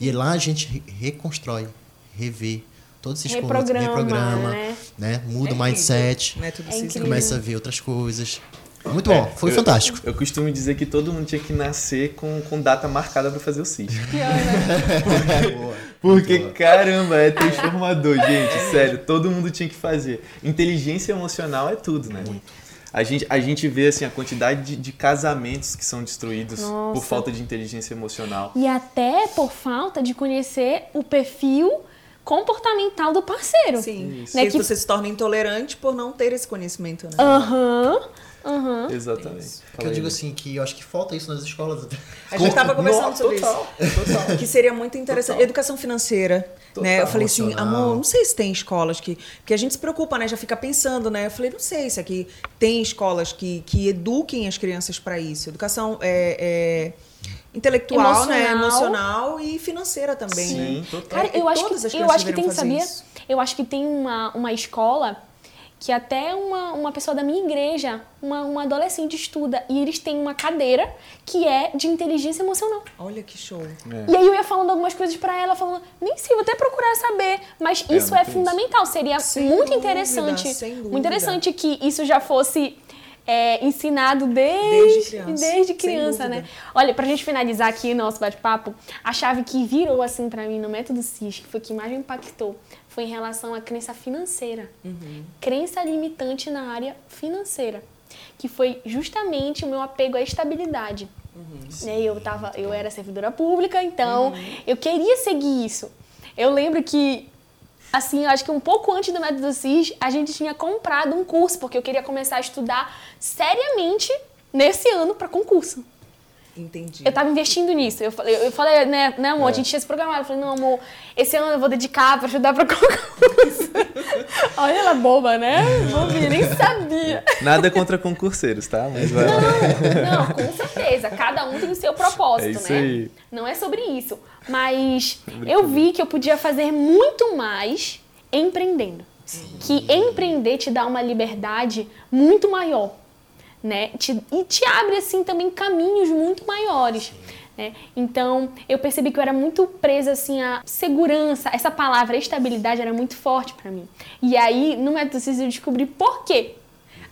E lá a gente re- reconstrói, revê todos esses pontos, Reprograma, reprograma, né? né? Muda É o mindset, É incrível. começa a ver outras coisas. Muito bom, foi eu- fantástico. Eu costumo dizer que todo mundo tinha que nascer com, com data marcada para fazer o CIS. Pior, né? Boa. Porque, caramba, é transformador, gente. Sério, todo mundo tinha que fazer. Inteligência emocional é tudo, né? A gente, a gente vê assim, a quantidade de, de casamentos que são destruídos Nossa. por falta de inteligência emocional. E até por falta de conhecer o perfil comportamental do parceiro. Sim. Né, E que- você se torna intolerante por não ter esse conhecimento, né? Aham, aham. Exatamente. Porque Fala eu digo assim, que eu acho que falta isso nas escolas. A gente estava conversando Não, sobre total, isso. total. Que seria muito interessante. Total. Educação financeira. Total. Né? Eu falei assim, amor, não sei se tem escolas que. Porque a gente se preocupa, né? Já fica pensando, né? Eu falei, não sei se aqui tem escolas que, que eduquem as crianças para isso. Educação é, é intelectual, né? Emocional. Emocional e financeira também. Sim, né? total. Cara, eu acho Todas as que, eu acho que tem, sabia? isso. Eu acho que tem uma, uma escola que até uma, uma pessoa da minha igreja, uma, uma adolescente estuda, e eles têm uma cadeira que é de inteligência emocional. Olha que show. É. E aí eu ia falando algumas coisas pra ela, falando, nem sei, vou até procurar saber, mas É, isso é fundamental, seria Sem muito dúvida, interessante, sem dúvida. muito interessante que isso já fosse é, ensinado desde, Desde criança, desde criança, né? Olha, pra gente finalizar aqui o nosso bate-papo, a chave que virou assim pra mim no método CIS, que foi o que mais me impactou, foi em relação à crença financeira. Uhum. Crença limitante na área financeira, que foi justamente o meu apego à estabilidade. Né, eu, tava, eu era servidora pública, então eu queria seguir isso. Eu lembro que, assim, eu acho que um pouco antes do método CIS, a gente tinha comprado um curso, porque eu queria começar a estudar seriamente nesse ano para concurso. Entendi. Eu tava investindo nisso. Eu falei, eu falei né, né amor, a É. gente tinha se programado. Eu falei, não, amor, esse ano eu vou dedicar pra estudar pra concurso. Olha ela boba, né? Bobinha, nem sabia. Nada contra concurseiros, tá? Mas vai lá. Não, com certeza. Cada um tem o seu propósito, É isso né? aí. Não é sobre isso. Mas eu vi que eu podia fazer muito mais empreendendo. Que empreender te dá uma liberdade muito maior. Né? Te- e te abre, assim, também caminhos muito maiores. Né? Então, eu percebi que eu era muito presa, assim, à segurança. Essa palavra, estabilidade, era muito forte pra mim. E aí, no Método eu descobri por quê.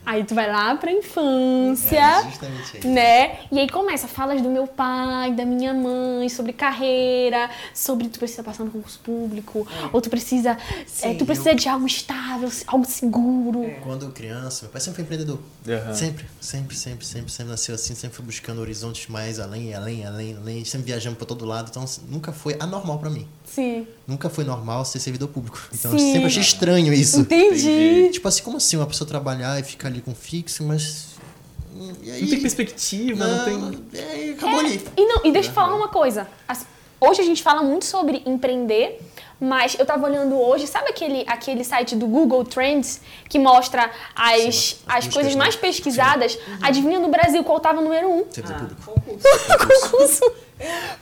Aí tu vai lá pra infância É, justamente aí. né? E aí começa, falas do meu pai, da minha mãe, sobre carreira, sobre tu precisa passar no concurso público, ou tu precisa, é, Sim, tu precisa de algo estável, algo seguro. Quando criança, meu pai sempre foi empreendedor. Aham. Sempre, sempre, sempre, sempre, sempre nasceu assim, sempre foi buscando horizontes mais além, além, além, além, sempre viajando pra todo lado, então assim, nunca foi anormal pra mim. Sim. Nunca foi normal ser servidor público. Então Sim. eu sempre achei estranho isso. Entendi. Entendi. Tipo assim, como assim uma pessoa trabalhar e ficar ali com fixo, mas e aí, Não tem perspectiva, não, tem. É, acabou ali. E, não, e deixa eu falar uma coisa. As- hoje a gente fala muito sobre empreender, mas eu tava olhando hoje, sabe aquele, aquele site do Google Trends que mostra as, Sim, as coisas né? mais pesquisadas? Adivinha no Brasil qual tava número um? Ah, público. concurso. Concurso.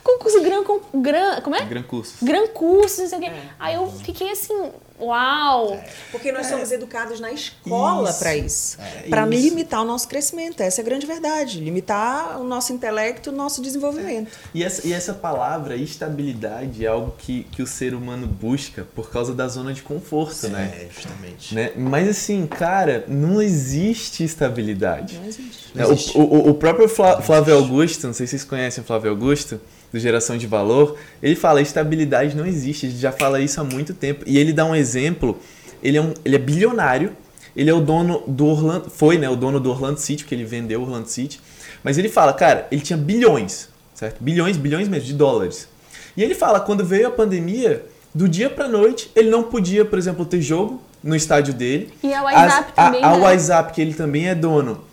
Concurso Gran, Gran. Como é? Gran curso. Gran Curso, não sei o quê. É. Aí eu fiquei assim, uau! Porque nós somos educados na escola para isso. É, para isso. limitar o nosso crescimento. Essa é a grande verdade. Limitar o nosso intelecto, o nosso desenvolvimento. E essa, e essa palavra, estabilidade, é algo que, que o ser humano busca por causa da zona de conforto, né? É, justamente. né? Mas assim, cara, não existe estabilidade. Não existe. É, Não o- existe. O, o- o próprio Flá- Flávio Augusto, não sei se vocês conhecem o Flávio Augusto, do Geração de Valor, ele fala estabilidade não existe, ele já fala isso há muito tempo. E ele dá um exemplo, ele é, um, ele é bilionário, ele é o dono do Orlando, foi né, o dono do Orlando City, porque ele vendeu o Orlando City, mas ele fala, cara, ele tinha bilhões, certo? Bilhões, bilhões mesmo, de dólares. E ele fala, quando veio a pandemia, do dia pra noite, ele não podia, por exemplo, ter jogo no estádio dele. E a WhatsApp As- também, a, a né? WhatsApp, que ele também é dono,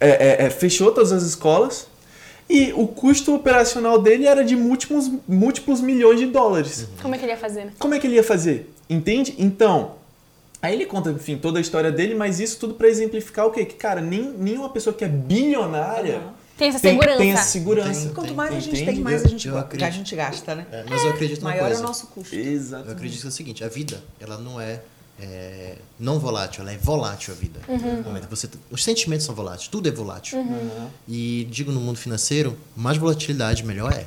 é, é, é, fechou todas as escolas e o custo operacional dele era de múltiplos, múltiplos milhões de dólares. Como é que ele ia fazer, né? Como é que ele ia fazer? Entende? Então, aí ele conta, enfim, toda a história dele, mas isso tudo pra exemplificar o quê? Que, cara, nem, nenhuma pessoa que é bilionária Tem essa tem, segurança. tem essa segurança. Tem. Quanto mais a gente Entende? tem, mais a gente, acredito. a gente gasta, né? É, mas eu acredito numa Maior é coisa. o nosso custo. Exato. Eu acredito que é o seguinte, a vida, ela não é, é, não volátil, ela é volátil a vida. Que Você, os sentimentos são voláteis, tudo é volátil. E digo no mundo financeiro, mais volatilidade, melhor é.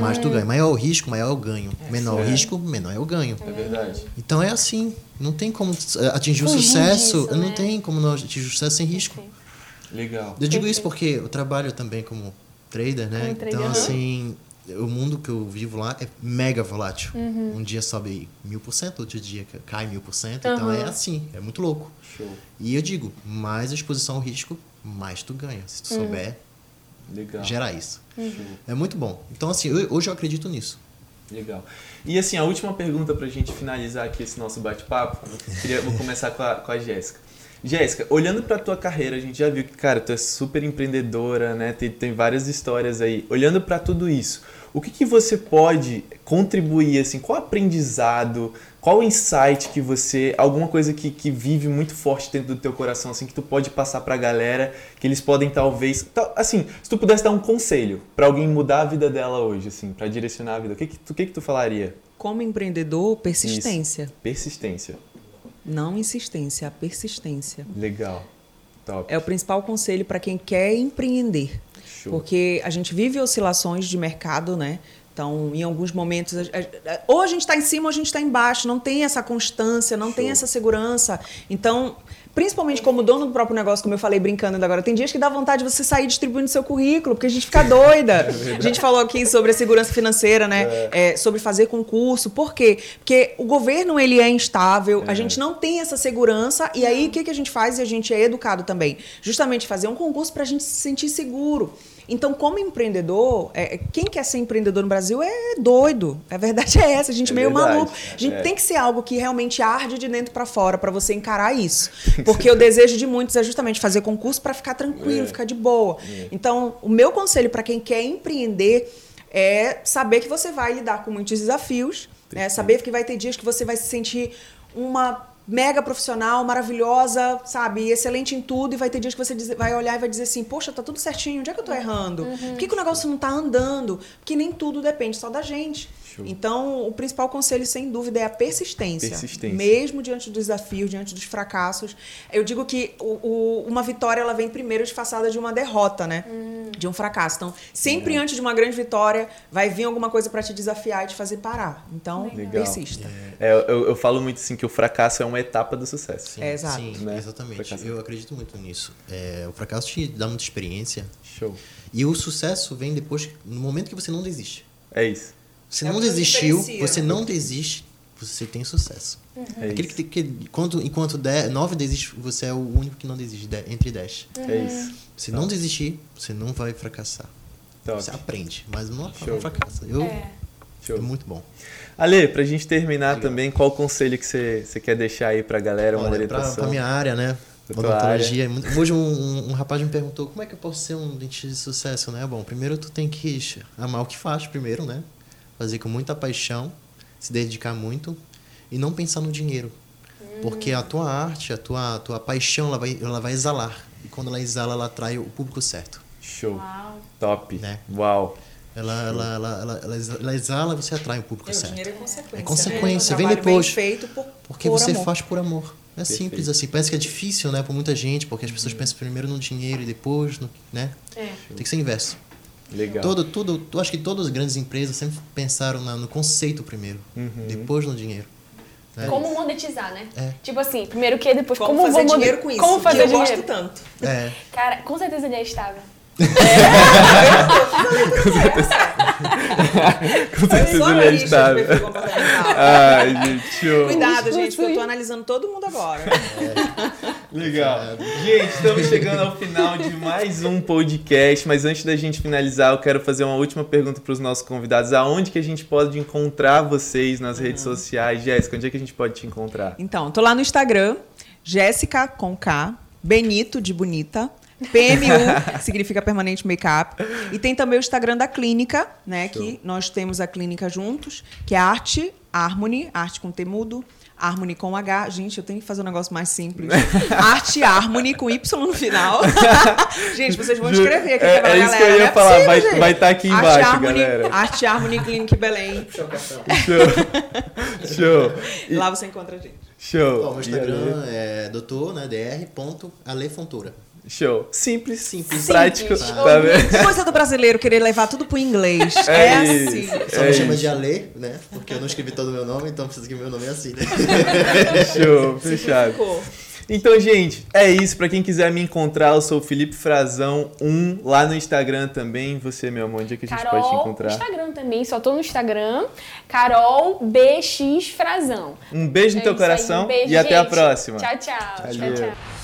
Mais tu ganha. Maior o risco, maior é o ganho. Menor o É. risco, menor é o ganho. É verdade. Então é assim. Não tem como atingir o sucesso. disso, não né? tem como não atingir o sucesso sem risco. Legal. Eu digo isso porque eu trabalho também como trader, né? Como trader, então, assim, o mundo que eu vivo lá é mega volátil. Uhum. Um dia sobe mil por cento, outro dia cai mil por cento. Então é assim, é muito louco. Show. E eu digo, mais exposição ao risco, mais tu ganha. Se tu Uhum. souber Legal. gerar isso. Show. É muito bom. Então, assim, eu- hoje eu acredito nisso. Legal. E assim, a última pergunta pra gente finalizar aqui esse nosso bate-papo, queria, vou começar com a, com a Jéssica. Jéssica, olhando pra tua carreira, a gente já viu que, cara, tu é super empreendedora, né? Tem, tem várias histórias aí. Olhando pra tudo isso, o que, que você pode contribuir, assim, qual aprendizado, qual insight que você, alguma coisa que, que vive muito forte dentro do teu coração, assim, que tu pode passar pra galera, que eles podem talvez, tal- assim, se tu pudesse dar um conselho pra alguém mudar a vida dela hoje, assim, pra direcionar a vida, o que que tu, que que tu falaria? Como empreendedor, persistência. Persistência. Não insistência, a persistência. Legal. Top. É o principal conselho para quem quer empreender. Show. Porque a gente vive oscilações de mercado, né? Então, em alguns momentos, ou a gente está em cima ou a gente está embaixo. Não tem essa constância, não tem Show. essa segurança. Então, principalmente como dono do próprio negócio, como eu falei brincando ainda agora, tem dias que dá vontade de você sair distribuindo seu currículo, porque a gente fica doida. a gente falou aqui sobre a segurança financeira, né? É, sobre fazer concurso. Por quê? Porque o governo ele é instável, a gente não tem essa segurança, e aí o que, que a gente faz? E a gente é educado também. Justamente fazer um concurso para a gente se sentir seguro. Então, como empreendedor, é, quem quer ser empreendedor no Brasil é doido. A verdade é essa, a gente É meio verdade. maluco. A gente É. tem que ser algo que realmente arde de dentro para fora para você encarar isso. Porque o desejo de muitos é justamente fazer concurso para ficar tranquilo, É. ficar de boa. Então, o meu conselho para quem quer empreender é saber que você vai lidar com muitos desafios, né? saber que vai ter dias que você vai se sentir uma mega profissional, maravilhosa, sabe, excelente em tudo, e vai ter dias que você vai olhar e vai dizer assim, poxa, tá tudo certinho, onde é que eu tô errando? Por que, que o negócio não tá andando? Porque nem tudo depende só da gente. Show. Então, o principal conselho, sem dúvida, é a persistência. Persistência. Mesmo diante dos desafios, diante dos fracassos. Eu digo que o- o- uma vitória ela vem primeiro disfarçada de uma derrota, né? De um fracasso. Então, sempre antes de uma grande vitória, vai vir alguma coisa para te desafiar e te fazer parar. Então, Legal. persista. É, eu, eu falo muito assim que o fracasso é uma etapa do sucesso. Sim, É, exato. sim Né? exatamente. Fracasso. Eu acredito muito nisso. É, o fracasso te dá muita experiência. Show. E o sucesso vem depois, no momento que você não desiste. É isso. Você É não desistiu, você não desiste, você tem sucesso. É Aquele isso. que, que enquanto, enquanto dez, nove desiste, você é o único que não desiste de- entre dez. É isso. Se não desistir, você não vai fracassar. Top. Você aprende, mas não, fracassa. Eu, é. Show. muito bom. Ale, pra gente terminar também, qual o conselho que você, você quer deixar aí pra galera, uma Olha, pra, orientação? pra minha área, né? Odontologia é. Hoje um, um, um, rapaz me perguntou como é que eu posso ser um dentista de sucesso, né? Bom, primeiro tu tem que amar o que faz primeiro, né? Fazer com muita paixão, se dedicar muito e não pensar no dinheiro. Porque a tua arte, a tua, a tua paixão, ela vai, ela vai exalar. E quando ela exala, ela atrai o público certo. Show. Uau. Top. Né? Uau. Ela, ela, ela, ela, ela, ela exala, você atrai o público é, certo. O dinheiro é consequência. É consequência. Né? Vem depois. feito por, porque por você amor. faz por amor. É Perfeito. simples assim. Parece que é difícil, né, para muita gente, porque as pessoas pensam primeiro no dinheiro e depois, no, né? É. Tem que ser inverso. Legal. Todo, tudo, eu acho que todas as grandes empresas sempre pensaram na, no conceito primeiro, uhum. depois no dinheiro. Né? Como monetizar, né? É. Tipo assim, primeiro o que, depois como, como fazer vou dinheiro com isso. Como fazer e eu dinheiro. gosto tanto. É. Cara, com certeza ele é estável. Com certeza ele é estável. Ai, gente, show. Cuidado, gente, porque eu tô analisando todo mundo agora. Legal. Gente, estamos chegando ao final de mais um podcast, mas antes da gente finalizar, eu quero fazer uma última pergunta para os nossos convidados. Aonde que a gente pode encontrar vocês nas redes uhum. sociais? Jéssica, onde é que a gente pode te encontrar? Então, tô lá no Instagram, Jéssica com K, Benito de Bonita. PMU significa permanente makeup. E tem também o Instagram da clínica, né? Show. Que nós temos a clínica juntos, que é Arte Harmony, arte com temudo, Harmony com H. Gente, eu tenho que fazer um negócio mais simples. Arte Harmony com Y no final. gente, vocês vão escrever aqui é, pra é galera. isso que eu ia é falar, possível, vai, estar tá aqui Arte embaixo, Harmony, galera. Arte Harmony Clinic Belém. Show. Show. E... Lá você encontra a gente. Show. Bom, meu Instagram é doutor, né, dr.alefontoura. Show. Simples, simples, prático. Simples. Tá vendo? Coisa do brasileiro querer levar tudo pro inglês. É, é assim. Só é me chama de Ale, né? Porque eu não escrevi todo o meu nome, então preciso que meu nome é assim, né? Show, fechado. Então, gente, é isso. Pra quem quiser me encontrar, eu sou o Felipe Frazão 1 lá no Instagram também. Você, meu amor, onde é que a gente Carol, pode te encontrar? Instagram também, só tô no Instagram. Carol BX Frazão. Um beijo no é teu coração aí, um beijo, e até gente. a próxima. Tchau, tchau. Valeu. Tchau, tchau.